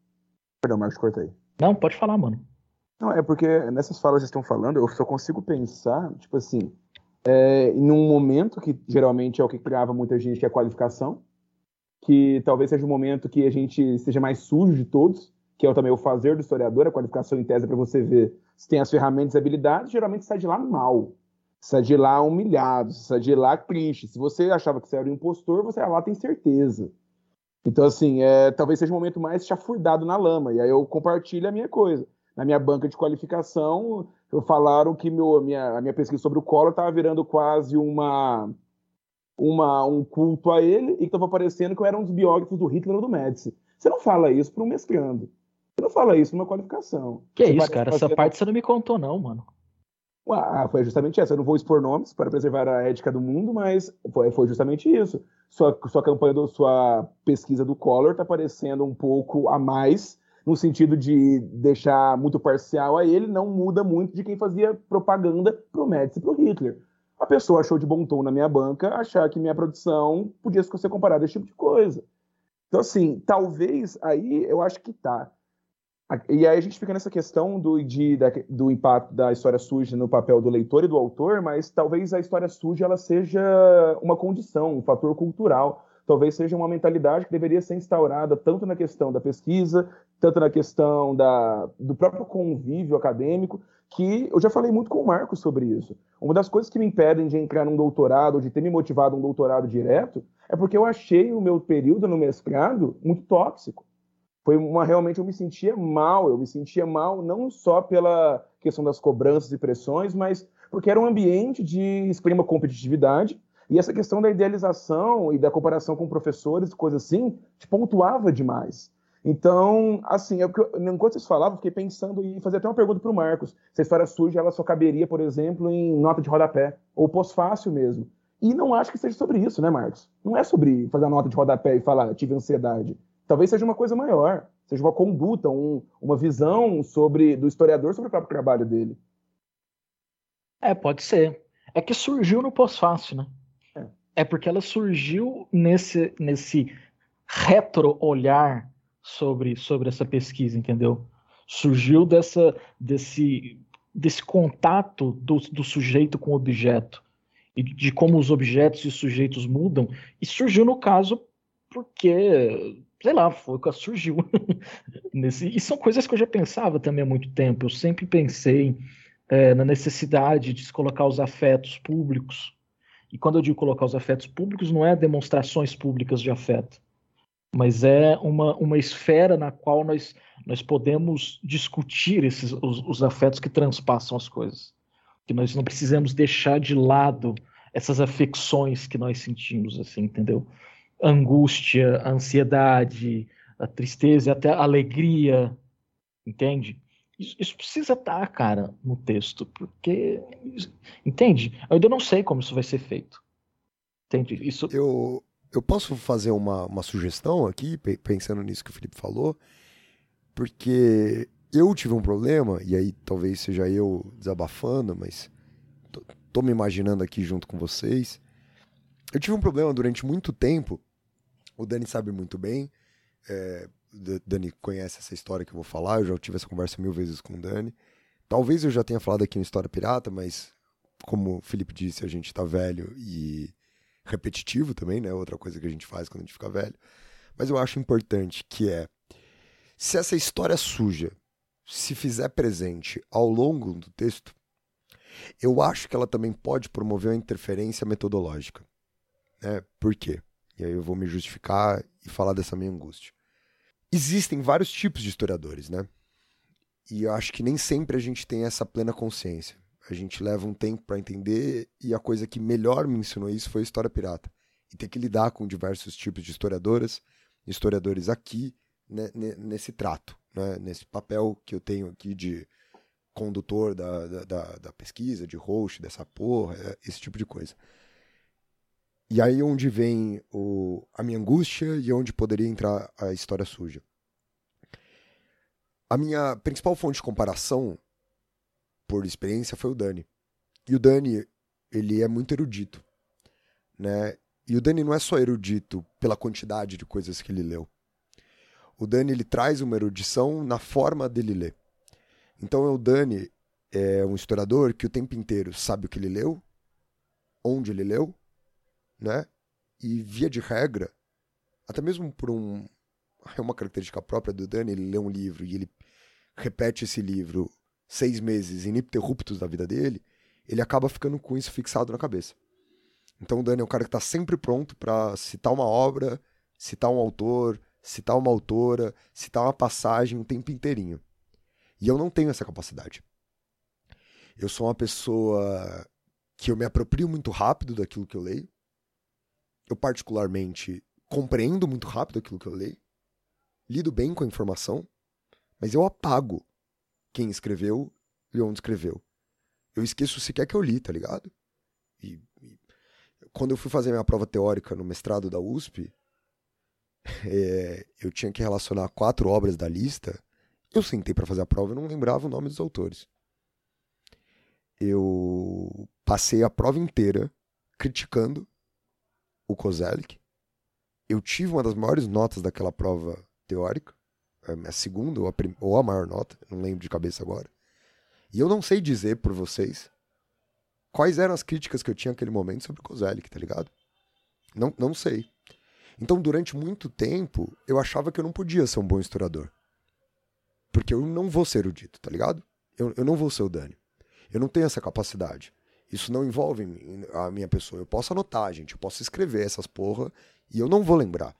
Perdão, Marcos, cortei. Não, pode falar, mano. Não, é porque nessas falas que estão falando, eu só consigo pensar, tipo assim, é, em um momento que geralmente é o que criava muita gente, que é a qualificação, que talvez seja um momento que a gente seja mais sujo de todos, que é também o fazer do historiador, a qualificação em tese é para você ver se tem as ferramentas e habilidades, geralmente sai de lá mal, sai de lá humilhado, sai de lá triste. Se você achava que você era um impostor, você lá tem certeza. Então, assim, é, talvez seja um momento mais chafurdado na lama, e aí eu compartilho a minha coisa. Na minha banca de qualificação, falaram que meu, minha, a minha pesquisa sobre o Collor estava virando quase uma, uma, um culto a ele e que estava parecendo que eu era um dos biógrafos do Hitler ou do Médici. Você não fala isso para um mestrando. Você não fala isso numa qualificação. Que você isso, cara? Essa parte você não me contou, não, mano. Ah, foi justamente essa. Eu não vou expor nomes para preservar a ética do mundo, mas foi, justamente isso. Sua, sua campanha, do, sua pesquisa do Collor está parecendo um pouco a mais no sentido de deixar muito parcial a ele, não muda muito de quem fazia propaganda pro Médici e pro Hitler. A pessoa achou de bom tom na minha banca achar que minha produção podia ser comparada a esse tipo de coisa. Então, assim, talvez aí eu acho que tá. E aí a gente fica nessa questão do, de, da, do impacto da história suja no papel do leitor e do autor, mas talvez a história suja ela seja uma condição, um fator cultural talvez seja uma mentalidade que deveria ser instaurada tanto na questão da pesquisa, tanto na questão da, do próprio convívio acadêmico, que eu já falei muito com o Marcos sobre isso. Uma das coisas que me impedem de entrar num doutorado, ou de ter me motivado a um doutorado direto, é porque eu achei o meu período no mestrado muito tóxico. Foi uma realmente eu me sentia mal, eu me sentia mal não só pela questão das cobranças e pressões, mas porque era um ambiente de extrema competitividade, e essa questão da idealização e da comparação com professores, coisa assim, te pontuava demais. Então, assim, é porque, enquanto vocês falavam, fiquei pensando em fazer até uma pergunta para o Marcos. Se a história suja, ela só caberia, por exemplo, em nota de rodapé, ou pós-fácil mesmo. E não acho que seja sobre isso, né, Marcos? Não é sobre fazer a nota de rodapé e falar, tive ansiedade. Talvez seja uma coisa maior, seja uma conduta, um, uma visão sobre do historiador sobre o próprio trabalho dele. É, pode ser. É que surgiu no pós-fácil, né? É porque ela surgiu nesse, nesse retro-olhar sobre, sobre essa pesquisa, entendeu? Surgiu dessa, desse, desse contato do, do sujeito com o objeto e de como os objetos e os sujeitos mudam, e surgiu no caso porque, sei lá, foi o que surgiu. Nesse, e são coisas que eu já pensava também há muito tempo. Eu sempre pensei é, na necessidade de se colocar os afetos públicos. E quando eu digo colocar os afetos públicos, não é demonstrações públicas de afeto, mas é uma, uma esfera na qual nós, nós podemos discutir esses, os, os afetos que transpassam as coisas. Que nós não precisamos deixar de lado essas afecções que nós sentimos, assim, entendeu? Angústia, a ansiedade, a tristeza, até a alegria, entende? Isso, isso precisa estar, cara, no texto, porque, entende? Eu ainda não sei como isso vai ser feito. Entende? Isso... Eu, eu posso fazer uma, uma sugestão aqui, pensando nisso que o Felipe falou, porque eu tive um problema, e aí talvez seja eu desabafando, mas tô, tô me imaginando aqui junto com vocês. Eu tive um problema durante muito tempo, o Dani sabe muito bem, é, Dani conhece essa história que eu vou falar, eu já tive essa conversa mil vezes com o Dani. Talvez eu já tenha falado aqui no História Pirata, mas como o Felipe disse, a gente tá velho e repetitivo também, né? Outra coisa que a gente faz quando a gente fica velho. Mas eu acho importante que é se essa história suja se fizer presente ao longo do texto, eu acho que ela também pode promover uma interferência metodológica. Né? Por quê? E aí eu vou me justificar e falar dessa minha angústia. Existem vários tipos de historiadores, né? E eu acho que nem sempre a gente tem essa plena consciência. A gente leva um tempo para entender e a coisa que melhor me ensinou isso foi a história pirata. E ter que lidar com diversos tipos de historiadoras, historiadores aqui, né, nesse trato, né, nesse papel que eu tenho aqui de condutor da, da, da, pesquisa, de host dessa porra, esse tipo de coisa. E aí onde vem o, a minha angústia e onde poderia entrar a história suja. A minha principal fonte de comparação, por experiência, foi o Dani. E o Dani, ele é muito erudito, né? E o Dani não é só erudito pela quantidade de coisas que ele leu. O Dani, ele traz uma erudição na forma dele ler. Então, o Dani é um historiador que o tempo inteiro sabe o que ele leu, onde ele leu, né? E via de regra, até mesmo por um é uma característica própria do Dani, ele lê um livro e ele repete esse livro seis meses ininterruptos da vida dele, ele acaba ficando com isso fixado na cabeça. Então o Dani é um cara que está sempre pronto para citar uma obra, citar um autor, citar uma autora, citar uma passagem o tempo inteirinho. E eu não tenho essa capacidade. Eu sou uma pessoa que eu me aproprio muito rápido daquilo que eu leio eu particularmente compreendo muito rápido aquilo que eu leio, lido bem com a informação, mas eu apago quem escreveu e onde escreveu. Eu esqueço sequer que eu li, tá ligado? E, e quando eu fui fazer minha prova teórica no mestrado da USP, é, eu tinha que relacionar quatro obras da lista. Eu sentei para fazer a prova e não lembrava o nome dos autores. Eu passei a prova inteira criticando o Kozelik. Eu tive uma das maiores notas daquela prova teórica, a segunda ou a, prim... ou a maior nota, não lembro de cabeça agora. E eu não sei dizer por vocês quais eram as críticas que eu tinha naquele momento sobre o Kozelik, tá ligado? Não, não sei. Então, durante muito tempo, eu achava que eu não podia ser um bom historiador. Porque eu não vou ser o dito, tá ligado? Eu, eu não vou ser o Dani. Eu não tenho essa capacidade. Isso não envolve a minha pessoa. Eu posso anotar, gente. Eu posso escrever essas porra e eu não vou lembrar.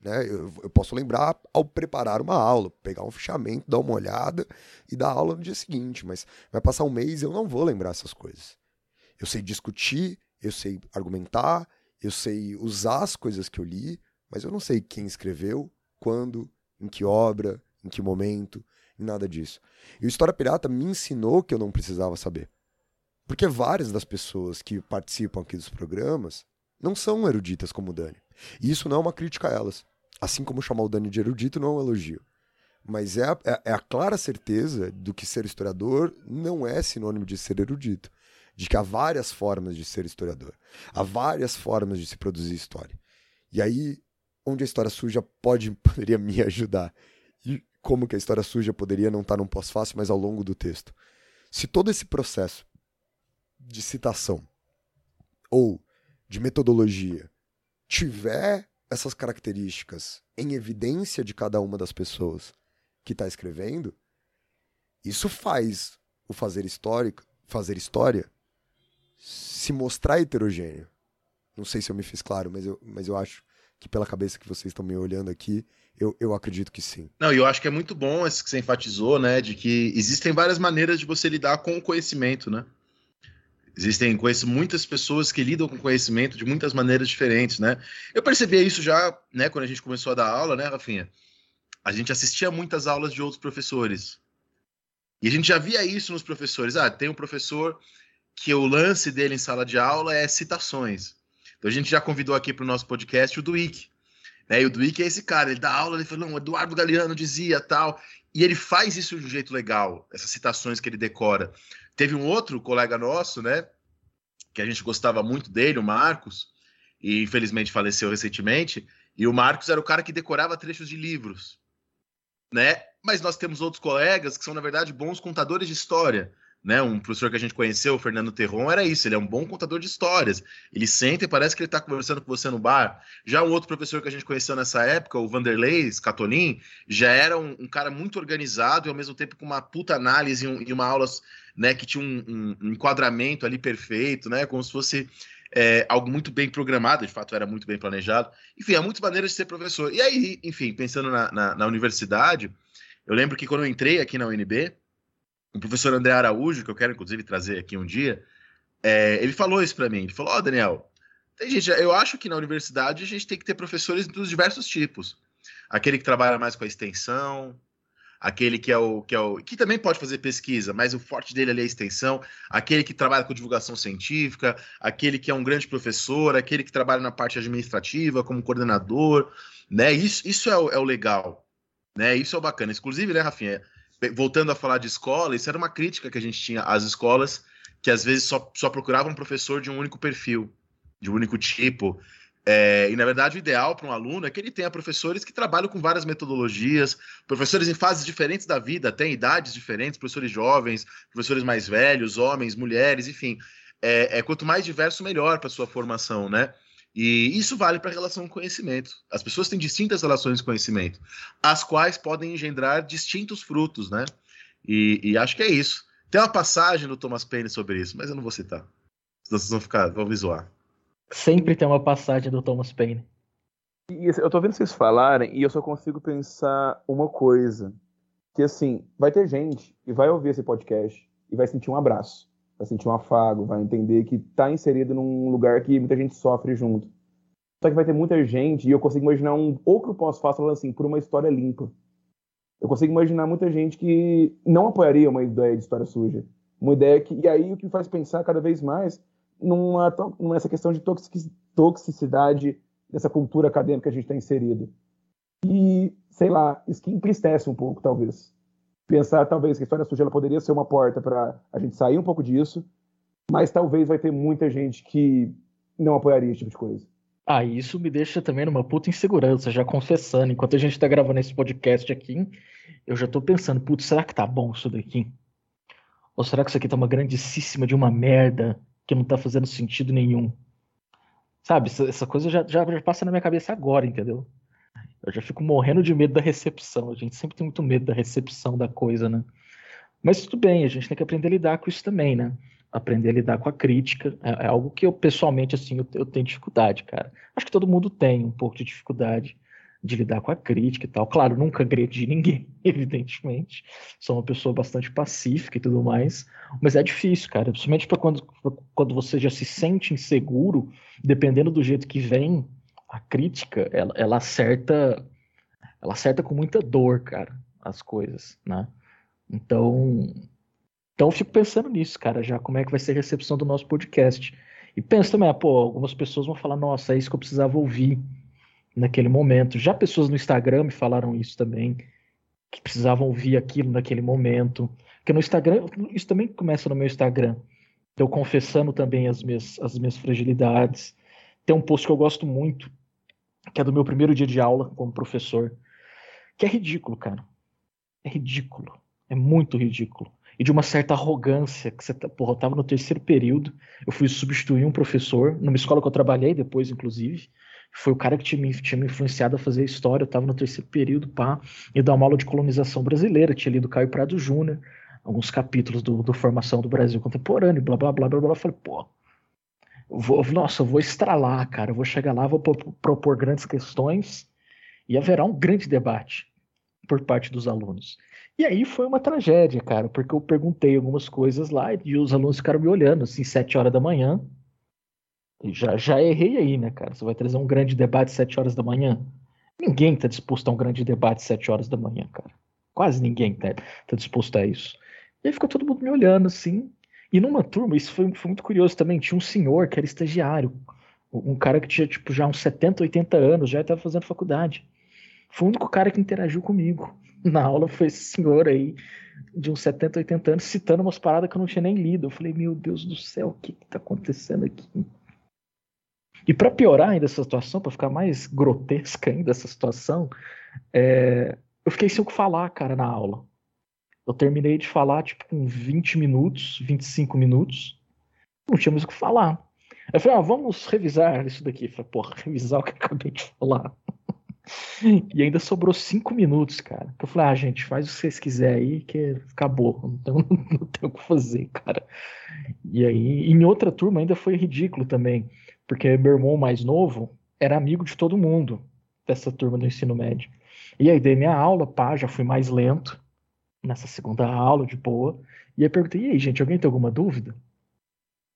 Né? Eu, eu, posso lembrar ao preparar uma aula, pegar um fichamento, dar uma olhada e dar aula no dia seguinte. Mas vai passar um mês e eu não vou lembrar essas coisas. Eu sei discutir, eu sei argumentar, eu sei usar as coisas que eu li, mas eu não sei quem escreveu, quando, em que obra, em que momento, nada disso. E o História Pirata me ensinou que eu não precisava saber. Porque várias das pessoas que participam aqui dos programas não são eruditas como o Dani. E isso não é uma crítica a elas. Assim como chamar o Dani de erudito não é um elogio. Mas é a, é, é a clara certeza do que ser historiador não é sinônimo de ser erudito. De que há várias formas de ser historiador. Há várias formas de se produzir história. E aí, onde a história suja pode, poderia me ajudar. E como que a história suja poderia não estar num pós-fácil, mas ao longo do texto. Se todo esse processo de citação ou de metodologia tiver essas características em evidência de cada uma das pessoas que está escrevendo, isso faz o fazer histórico, fazer história, se mostrar heterogêneo. Não sei se eu me fiz claro, mas eu, mas eu acho que pela cabeça que vocês estão me olhando aqui, eu, eu acredito que sim. Não, e eu acho que é muito bom esse que você enfatizou, né? De que existem várias maneiras de você lidar com o conhecimento, né? Existem, conheço muitas pessoas que lidam com conhecimento de muitas maneiras diferentes, né? Eu percebi isso já, né, quando a gente começou a dar aula, né, Rafinha? A gente assistia muitas aulas de outros professores. E a gente já via isso nos professores. Ah, tem um professor que o lance dele em sala de aula é citações. Então a gente já convidou aqui para o nosso podcast o Duick. Né? E o Duick é esse cara, ele dá aula, ele fala, não, Eduardo Galeano dizia tal. E ele faz isso de um jeito legal, essas citações que ele decora. Teve um outro colega nosso, né? Que a gente gostava muito dele, o Marcos, e infelizmente faleceu recentemente. E o Marcos era o cara que decorava trechos de livros, né? Mas nós temos outros colegas que são, na verdade, bons contadores de história. Né, um professor que a gente conheceu, o Fernando Terron, era isso, ele é um bom contador de histórias. Ele senta e parece que ele está conversando com você no bar. Já um outro professor que a gente conheceu nessa época, o Vanderlei Scatolin, já era um, um, cara muito organizado e ao mesmo tempo com uma puta análise e, um, uma aula né, que tinha um, um, enquadramento ali perfeito, né, como se fosse é, algo muito bem programado, de fato era muito bem planejado. Enfim, há muitas maneiras de ser professor. E aí, enfim, pensando na, na, na universidade, eu lembro que quando eu entrei aqui na UNB, o professor André Araújo, que eu quero inclusive trazer aqui um dia, é, ele falou isso para mim. Ele falou: Ó, oh, Daniel, tem gente, eu acho que na universidade a gente tem que ter professores dos diversos tipos. Aquele que trabalha mais com a extensão, aquele que é o que é o que também pode fazer pesquisa, mas o forte dele ali é a extensão, aquele que trabalha com divulgação científica, aquele que é um grande professor, aquele que trabalha na parte administrativa como coordenador, né? Isso, isso é o, é o legal, né? Isso é o bacana. Inclusive, né, Rafinha, voltando a falar de escola, isso era uma crítica que a gente tinha às escolas que às vezes só, só procuravam um professor de um único perfil, de um único tipo. É, e na verdade, o ideal para um aluno é que ele tenha professores que trabalham com várias metodologias, professores em fases diferentes da vida, até em idades diferentes, professores jovens, professores mais velhos, homens, mulheres, enfim. É, é quanto mais diverso, melhor para sua formação, né? E isso vale para a relação com conhecimento. As pessoas têm distintas relações com conhecimento, as quais podem engendrar distintos frutos, né? E, e acho que é isso. Tem uma passagem do Thomas Paine sobre isso, mas eu não vou citar. Senão vocês vão ficar, vão visuar. Sempre tem uma passagem do Thomas Paine. E eu tô vendo vocês falarem e eu só consigo pensar uma coisa. Que assim, vai ter gente que vai ouvir esse podcast e vai sentir um abraço, vai sentir um afago, vai entender que tá inserido num lugar que muita gente sofre junto. Só que vai ter muita gente, e eu consigo imaginar um. Ou que eu posso falar falando assim, por uma história limpa. Eu consigo imaginar muita gente que não apoiaria uma ideia de história suja. Uma ideia que. E aí o que faz pensar cada vez mais numa, nessa questão de toxicidade dessa cultura acadêmica que a gente está inserido. E, sei lá, isso que entristece um pouco, talvez. Pensar, talvez, que a história suja ela poderia ser uma porta para a gente sair um pouco disso, mas talvez vai ter muita gente que não apoiaria esse tipo de coisa. Ah, isso me deixa também numa puta insegurança, já confessando. Enquanto a gente tá gravando esse podcast aqui, eu já tô pensando, putz, será que tá bom isso daqui? Ou será que isso aqui tá uma grandíssima de uma merda? que não tá fazendo sentido nenhum. Sabe, essa, coisa já, já, passa na minha cabeça agora, entendeu? Eu já fico morrendo de medo da recepção. A gente sempre tem muito medo da recepção da coisa, né? Mas tudo bem, a gente tem que aprender a lidar com isso também, né? Aprender a lidar com a crítica. É, é algo que eu, pessoalmente, assim, eu, eu tenho dificuldade, cara. Acho que todo mundo tem um pouco de dificuldade de lidar com a crítica e tal. Claro, nunca agredi ninguém, evidentemente. Sou uma pessoa bastante pacífica e tudo mais. Mas é difícil, cara. Principalmente para quando, quando você já se sente inseguro, dependendo do jeito que vem, a crítica, ela, ela acerta. Ela acerta com muita dor, cara, as coisas, né? Então. Então fico pensando nisso, cara, já como é que vai ser a recepção do nosso podcast. E penso também, ah, pô, algumas pessoas vão falar, nossa, é isso que eu precisava ouvir naquele momento. Já pessoas no Instagram me falaram isso também, que precisavam ouvir aquilo naquele momento. Porque no Instagram, isso também começa no meu Instagram. Eu confessando também as minhas, as minhas fragilidades. Tem um post que eu gosto muito, que é do meu primeiro dia de aula como professor, que é ridículo, cara. É ridículo. É muito ridículo. E de uma certa arrogância, que você tá, porra, eu tava no terceiro período, eu fui substituir um professor, numa escola que eu trabalhei depois, inclusive, foi o cara que tinha me, tinha me influenciado a fazer história. Eu estava no terceiro período, pá, e dar uma aula de colonização brasileira. Tinha lido Caio Prado Júnior. alguns capítulos do, do Formação do Brasil Contemporâneo, blá blá blá blá blá. Eu falei, pô, vou, nossa, vou estralar, cara. Vou chegar lá, vou propor grandes questões e haverá um grande debate por parte dos alunos. E aí foi uma tragédia, cara, porque eu perguntei algumas coisas lá e os alunos ficaram me olhando, assim, sete horas da manhã. Já, já errei aí, né, cara? Você vai trazer um grande debate sete horas da manhã? Ninguém está disposto a um grande debate sete horas da manhã, cara. Quase ninguém está tá disposto a isso. E aí ficou todo mundo me olhando, assim. E numa turma, isso foi, foi muito curioso também, tinha um senhor que era estagiário. Um cara que tinha, tipo, já uns 70, 80 anos, já estava fazendo faculdade. Foi o único cara que interagiu comigo na aula, foi esse senhor aí, de uns 70, 80 anos, citando umas paradas que eu não tinha nem lido. Eu falei, meu Deus do céu, o que está acontecendo aqui? E para piorar ainda essa situação, para ficar mais grotesca ainda essa situação, é... eu fiquei sem o que falar, cara, na aula. Eu terminei de falar, tipo, com 20 minutos, 25 minutos. Não tinha mais o que falar. Eu falei, ah, vamos revisar isso daqui. Eu falei, porra, revisar o que eu acabei de falar. e ainda sobrou 5 minutos, cara. Eu falei, ah, gente, faz o que vocês quiserem aí, que acabou. Não tem, não tem o que fazer, cara. E aí, em outra turma ainda foi ridículo também porque meu irmão mais novo era amigo de todo mundo dessa turma do ensino médio. E aí dei minha aula, pá, já fui mais lento nessa segunda aula, de boa. E aí perguntei, e aí, gente, alguém tem alguma dúvida?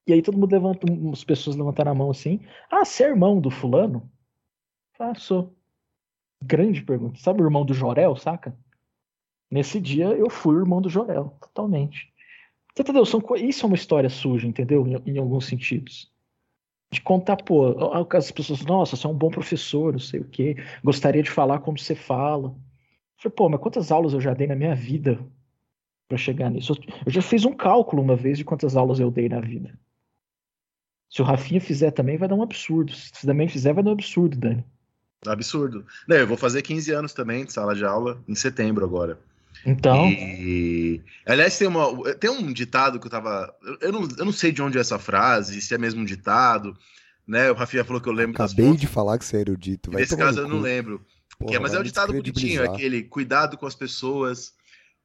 E aí todo mundo levanta, as pessoas levantaram a mão assim, ah, você é irmão do fulano? Ah, sou. Grande pergunta. Sabe o irmão do Jorel, saca? Nesse dia eu fui o irmão do Jorel, totalmente. Você entendeu? São, isso é uma história suja, entendeu? Em, em alguns sentidos de contar, pô, as pessoas, nossa, você é um bom professor, não sei o quê, gostaria de falar como você fala. Eu falei, pô, mas quantas aulas eu já dei na minha vida para chegar nisso? Eu já fiz um cálculo uma vez de quantas aulas eu dei na vida. Se o Rafinha fizer também, vai dar um absurdo. Se você também fizer, vai dar um absurdo, Dani. Absurdo. Não, eu vou fazer 15 anos também de sala de aula em setembro agora. Então. E... Aliás, tem, uma, tem um ditado que eu tava. Eu não, eu não sei de onde é essa frase, se é mesmo um ditado. Né? O Rafinha falou que eu lembro Acabei de falar que você é erudito. Vai Nesse caso eu não lembro. Porra, é, mas é um ditado bonitinho, é aquele cuidado com as pessoas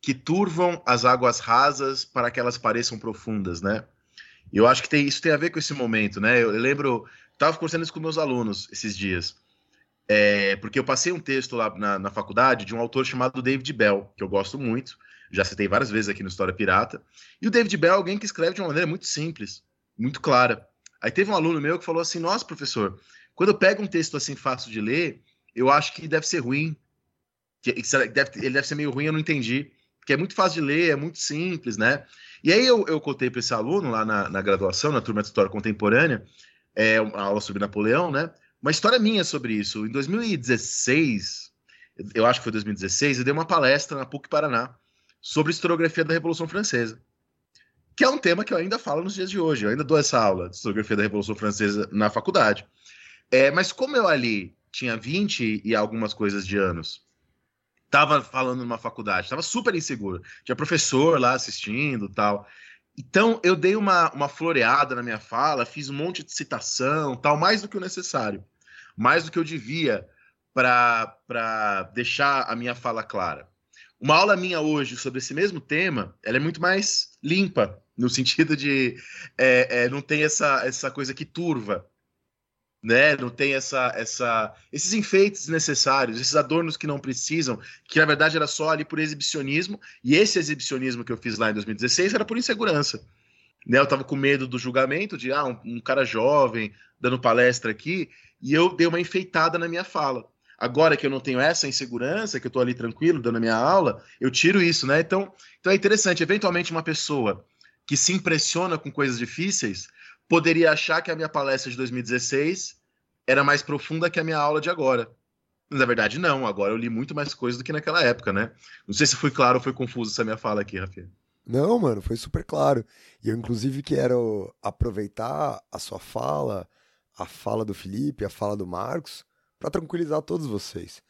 que turvam as águas rasas para que elas pareçam profundas, né? E eu acho que tem, isso tem a ver com esse momento, né? Eu, eu lembro, estava conversando isso com meus alunos esses dias. É, porque eu passei um texto lá na, na, faculdade de um autor chamado David Bell, que eu gosto muito, já citei várias vezes aqui no História Pirata. E o David Bell é alguém que escreve de uma maneira muito simples, muito clara. Aí teve um aluno meu que falou assim: Nossa, professor, quando eu pego um texto assim fácil de ler, eu acho que deve ser ruim. Ele deve ser meio ruim, eu não entendi. Porque é muito fácil de ler, é muito simples, né? E aí eu, eu contei para esse aluno lá na, na, graduação, na turma de História Contemporânea, é, uma aula sobre Napoleão, né? Uma história minha sobre isso. Em 2016, eu acho que foi 2016, eu dei uma palestra na PUC Paraná sobre historiografia da Revolução Francesa. Que é um tema que eu ainda falo nos dias de hoje. Eu ainda dou essa aula de historiografia da Revolução Francesa na faculdade. É, mas como eu ali tinha 20 e algumas coisas de anos, estava falando numa faculdade, estava super inseguro. Tinha professor lá assistindo tal. Então, eu dei uma, uma floreada na minha fala, fiz um monte de citação, tal, mais do que o necessário mais do que eu devia para deixar a minha fala clara. Uma aula minha hoje sobre esse mesmo tema, ela é muito mais limpa, no sentido de é, é, não tem essa, essa coisa que turva, né? Não tem essa, essa, esses enfeites necessários, esses adornos que não precisam, que na verdade era só ali por exibicionismo, e esse exibicionismo que eu fiz lá em 2016 era por insegurança. Né, eu estava com medo do julgamento de ah, um, um cara jovem dando palestra aqui, e eu dei uma enfeitada na minha fala. Agora que eu não tenho essa insegurança, que eu estou ali tranquilo dando a minha aula, eu tiro isso, né? Então, então é interessante. Eventualmente, uma pessoa que se impressiona com coisas difíceis poderia achar que a minha palestra de 2016 era mais profunda que a minha aula de agora. Mas, na verdade, não. Agora eu li muito mais coisas do que naquela época, né? Não sei se foi claro ou foi confuso essa minha fala aqui, Rafael. Não, mano, foi super claro. E eu, inclusive, quero aproveitar a sua fala a fala do Felipe, a fala do Marcos, para tranquilizar todos vocês.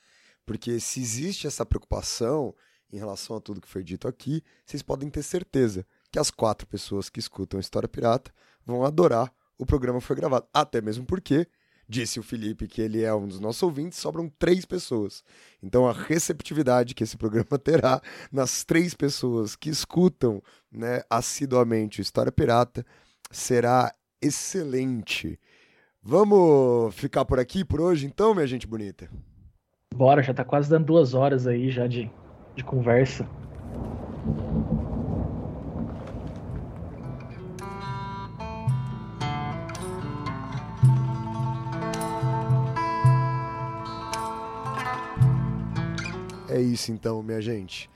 Porque se existe essa preocupação em relação a tudo que foi dito aqui, vocês podem ter certeza que as quatro pessoas que escutam História Pirata vão adorar o programa foi gravado. Até mesmo porque, disse o Felipe que ele é um dos nossos ouvintes, sobram três pessoas. Então a receptividade que esse programa terá nas três pessoas que escutam né, assiduamente o História Pirata será excelente. Vamos ficar por aqui por hoje, então, minha gente bonita? Bora, já tá quase dando duas horas aí já de, de conversa. É isso então, minha gente.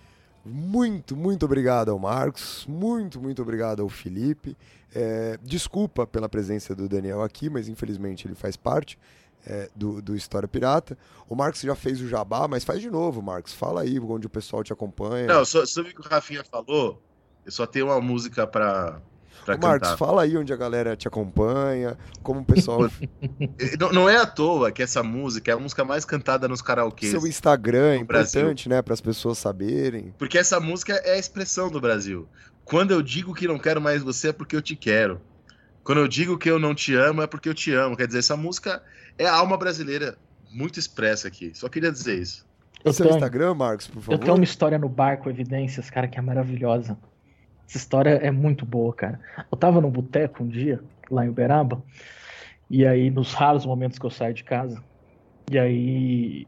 Muito, muito obrigado ao Marcos, muito, muito obrigado ao Felipe. É, desculpa pela presença do Daniel aqui, mas infelizmente ele faz parte é, do, do História Pirata. O Marcos já fez o jabá, mas faz de novo, Marcos. Fala aí onde o pessoal te acompanha. Não, sobre o que o Rafinha falou, eu só tenho uma música pra, pra Ô, Marcos, cantar. fala aí onde a galera te acompanha, como o pessoal. Não, não é à toa que essa música é a música mais cantada nos karaokês. Seu Instagram é no Brasil. importante, né? Para as pessoas saberem. Porque essa música é a expressão do Brasil. Quando eu digo que não quero mais você é porque eu te quero. Quando eu digo que eu não te amo é porque eu te amo. Quer dizer, essa música é a alma brasileira muito expressa aqui. Só queria dizer isso. Eu Seu tenho, Instagram, Marcos, por eu favor. tenho uma história no bar com evidências, cara, que é maravilhosa. Essa história é muito boa, cara. Eu tava num boteco um dia, lá em Uberaba, e aí, nos raros momentos que eu saio de casa, e aí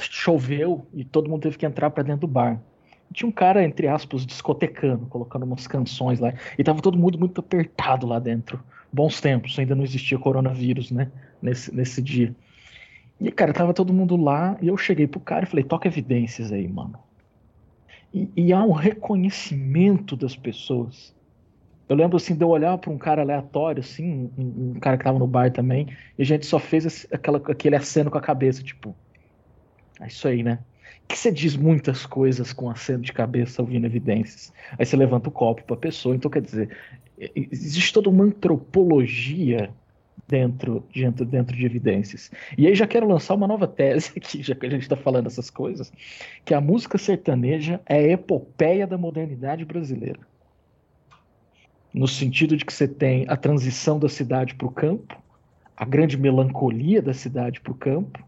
choveu e todo mundo teve que entrar pra dentro do bar. Tinha um cara, entre aspas, discotecando, colocando umas canções lá, e tava todo mundo muito apertado lá dentro. Bons tempos, ainda não existia coronavírus, né? Nesse, nesse dia. E, cara, tava todo mundo lá, e eu cheguei pro cara e falei, toca evidências aí, mano. E, e há um reconhecimento das pessoas. Eu lembro assim de eu olhar para um cara aleatório, assim, um, um cara que tava no bar também, e a gente só fez esse- aquela, aquele aceno com a cabeça, tipo. É isso aí, né? Que você diz muitas coisas com aceno de cabeça ouvindo evidências. Aí você levanta o copo pra pessoa, então quer dizer, existe toda uma antropologia dentro, dentro, dentro de evidências. E aí já quero lançar uma nova tese aqui, já que a gente está falando essas coisas, que a música sertaneja é a epopeia da modernidade brasileira. No sentido de que você tem a transição da cidade para o campo, a grande melancolia da cidade para o campo,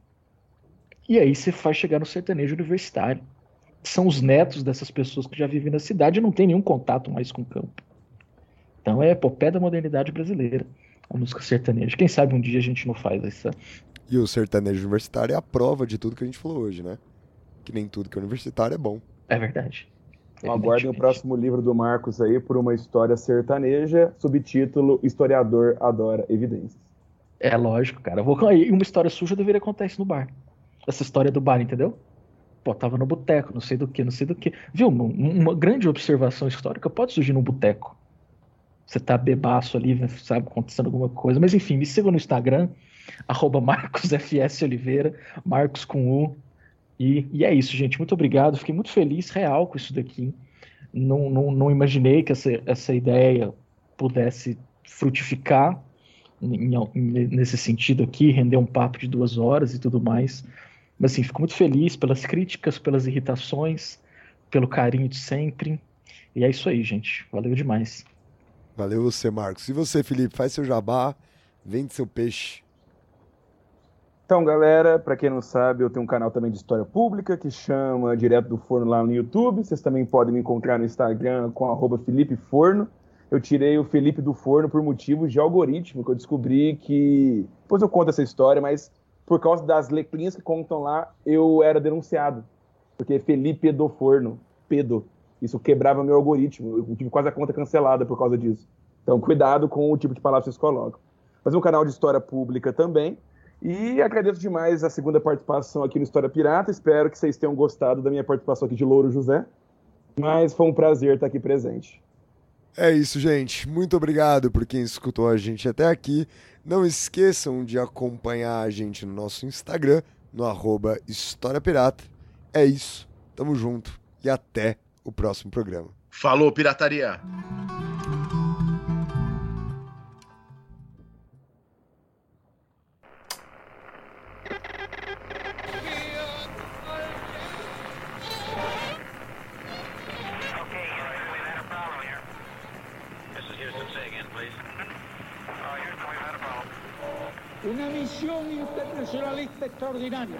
e aí você faz chegar no sertanejo universitário. São os netos dessas pessoas que já vivem na cidade e não tem nenhum contato mais com o campo. Então é a epopeia da modernidade brasileira, a música sertaneja. Quem sabe um dia a gente não faz essa, E o sertanejo universitário é a prova de tudo que a gente falou hoje, né? Que nem tudo que é universitário é bom. É verdade. Então aguardem o próximo livro do Marcos aí por uma história sertaneja, subtítulo Historiador Adora Evidências. É lógico, cara. Eu vou... E uma história suja deveria isso no bar. Essa história do bar, entendeu? Pô, tava no boteco, não sei do que, não sei do que. Viu? Uma, uma grande observação histórica pode surgir no boteco. Você tá bebaço ali, sabe, acontecendo alguma coisa. Mas enfim, me siga no Instagram, arroba MarcosFSOliveira, Marcos com U. E, e é isso, gente. Muito obrigado. Fiquei muito feliz, real, com isso daqui. Não, não, não imaginei que essa, essa ideia pudesse frutificar nesse sentido aqui, render um papo de duas horas e tudo mais. Mas assim, fico muito feliz pelas críticas, pelas irritações, pelo carinho de sempre. E é isso aí, gente. Valeu demais. Valeu você, Marcos. E você, Felipe, faz seu jabá, vende seu peixe. Então, galera, pra quem não sabe, eu tenho um canal também de história pública que chama Direto do Forno lá no YouTube. Vocês também podem me encontrar no Instagram com Felipe Forno. Eu tirei o Felipe do Forno por motivos de algoritmo, que eu descobri que. Depois eu conto essa história, mas por causa das letrinhas que contam lá, eu era denunciado. Porque Felipe do Forno, pedo. Isso quebrava meu algoritmo. Eu tive quase a conta cancelada por causa disso. Então, cuidado com o tipo de palavra que vocês colocam. Mas um canal de história pública também. E agradeço demais a segunda participação aqui no História Pirata. Espero que vocês tenham gostado da minha participação aqui de Louro José. Mas foi um prazer estar aqui presente. É isso, gente. Muito obrigado por quem escutou a gente até aqui. Não esqueçam de acompanhar a gente no nosso Instagram, no arroba História Pirata. É isso. Tamo junto e até o próximo programa. Falou, pirataria! Okay, Houston, we've had a problem here. This is Houston. Say again, please. Houston, we've had a problem. Una misión internacionalista extraordinaria.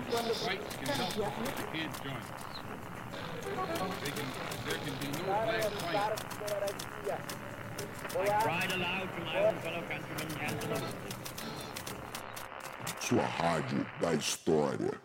Sua rádio da história.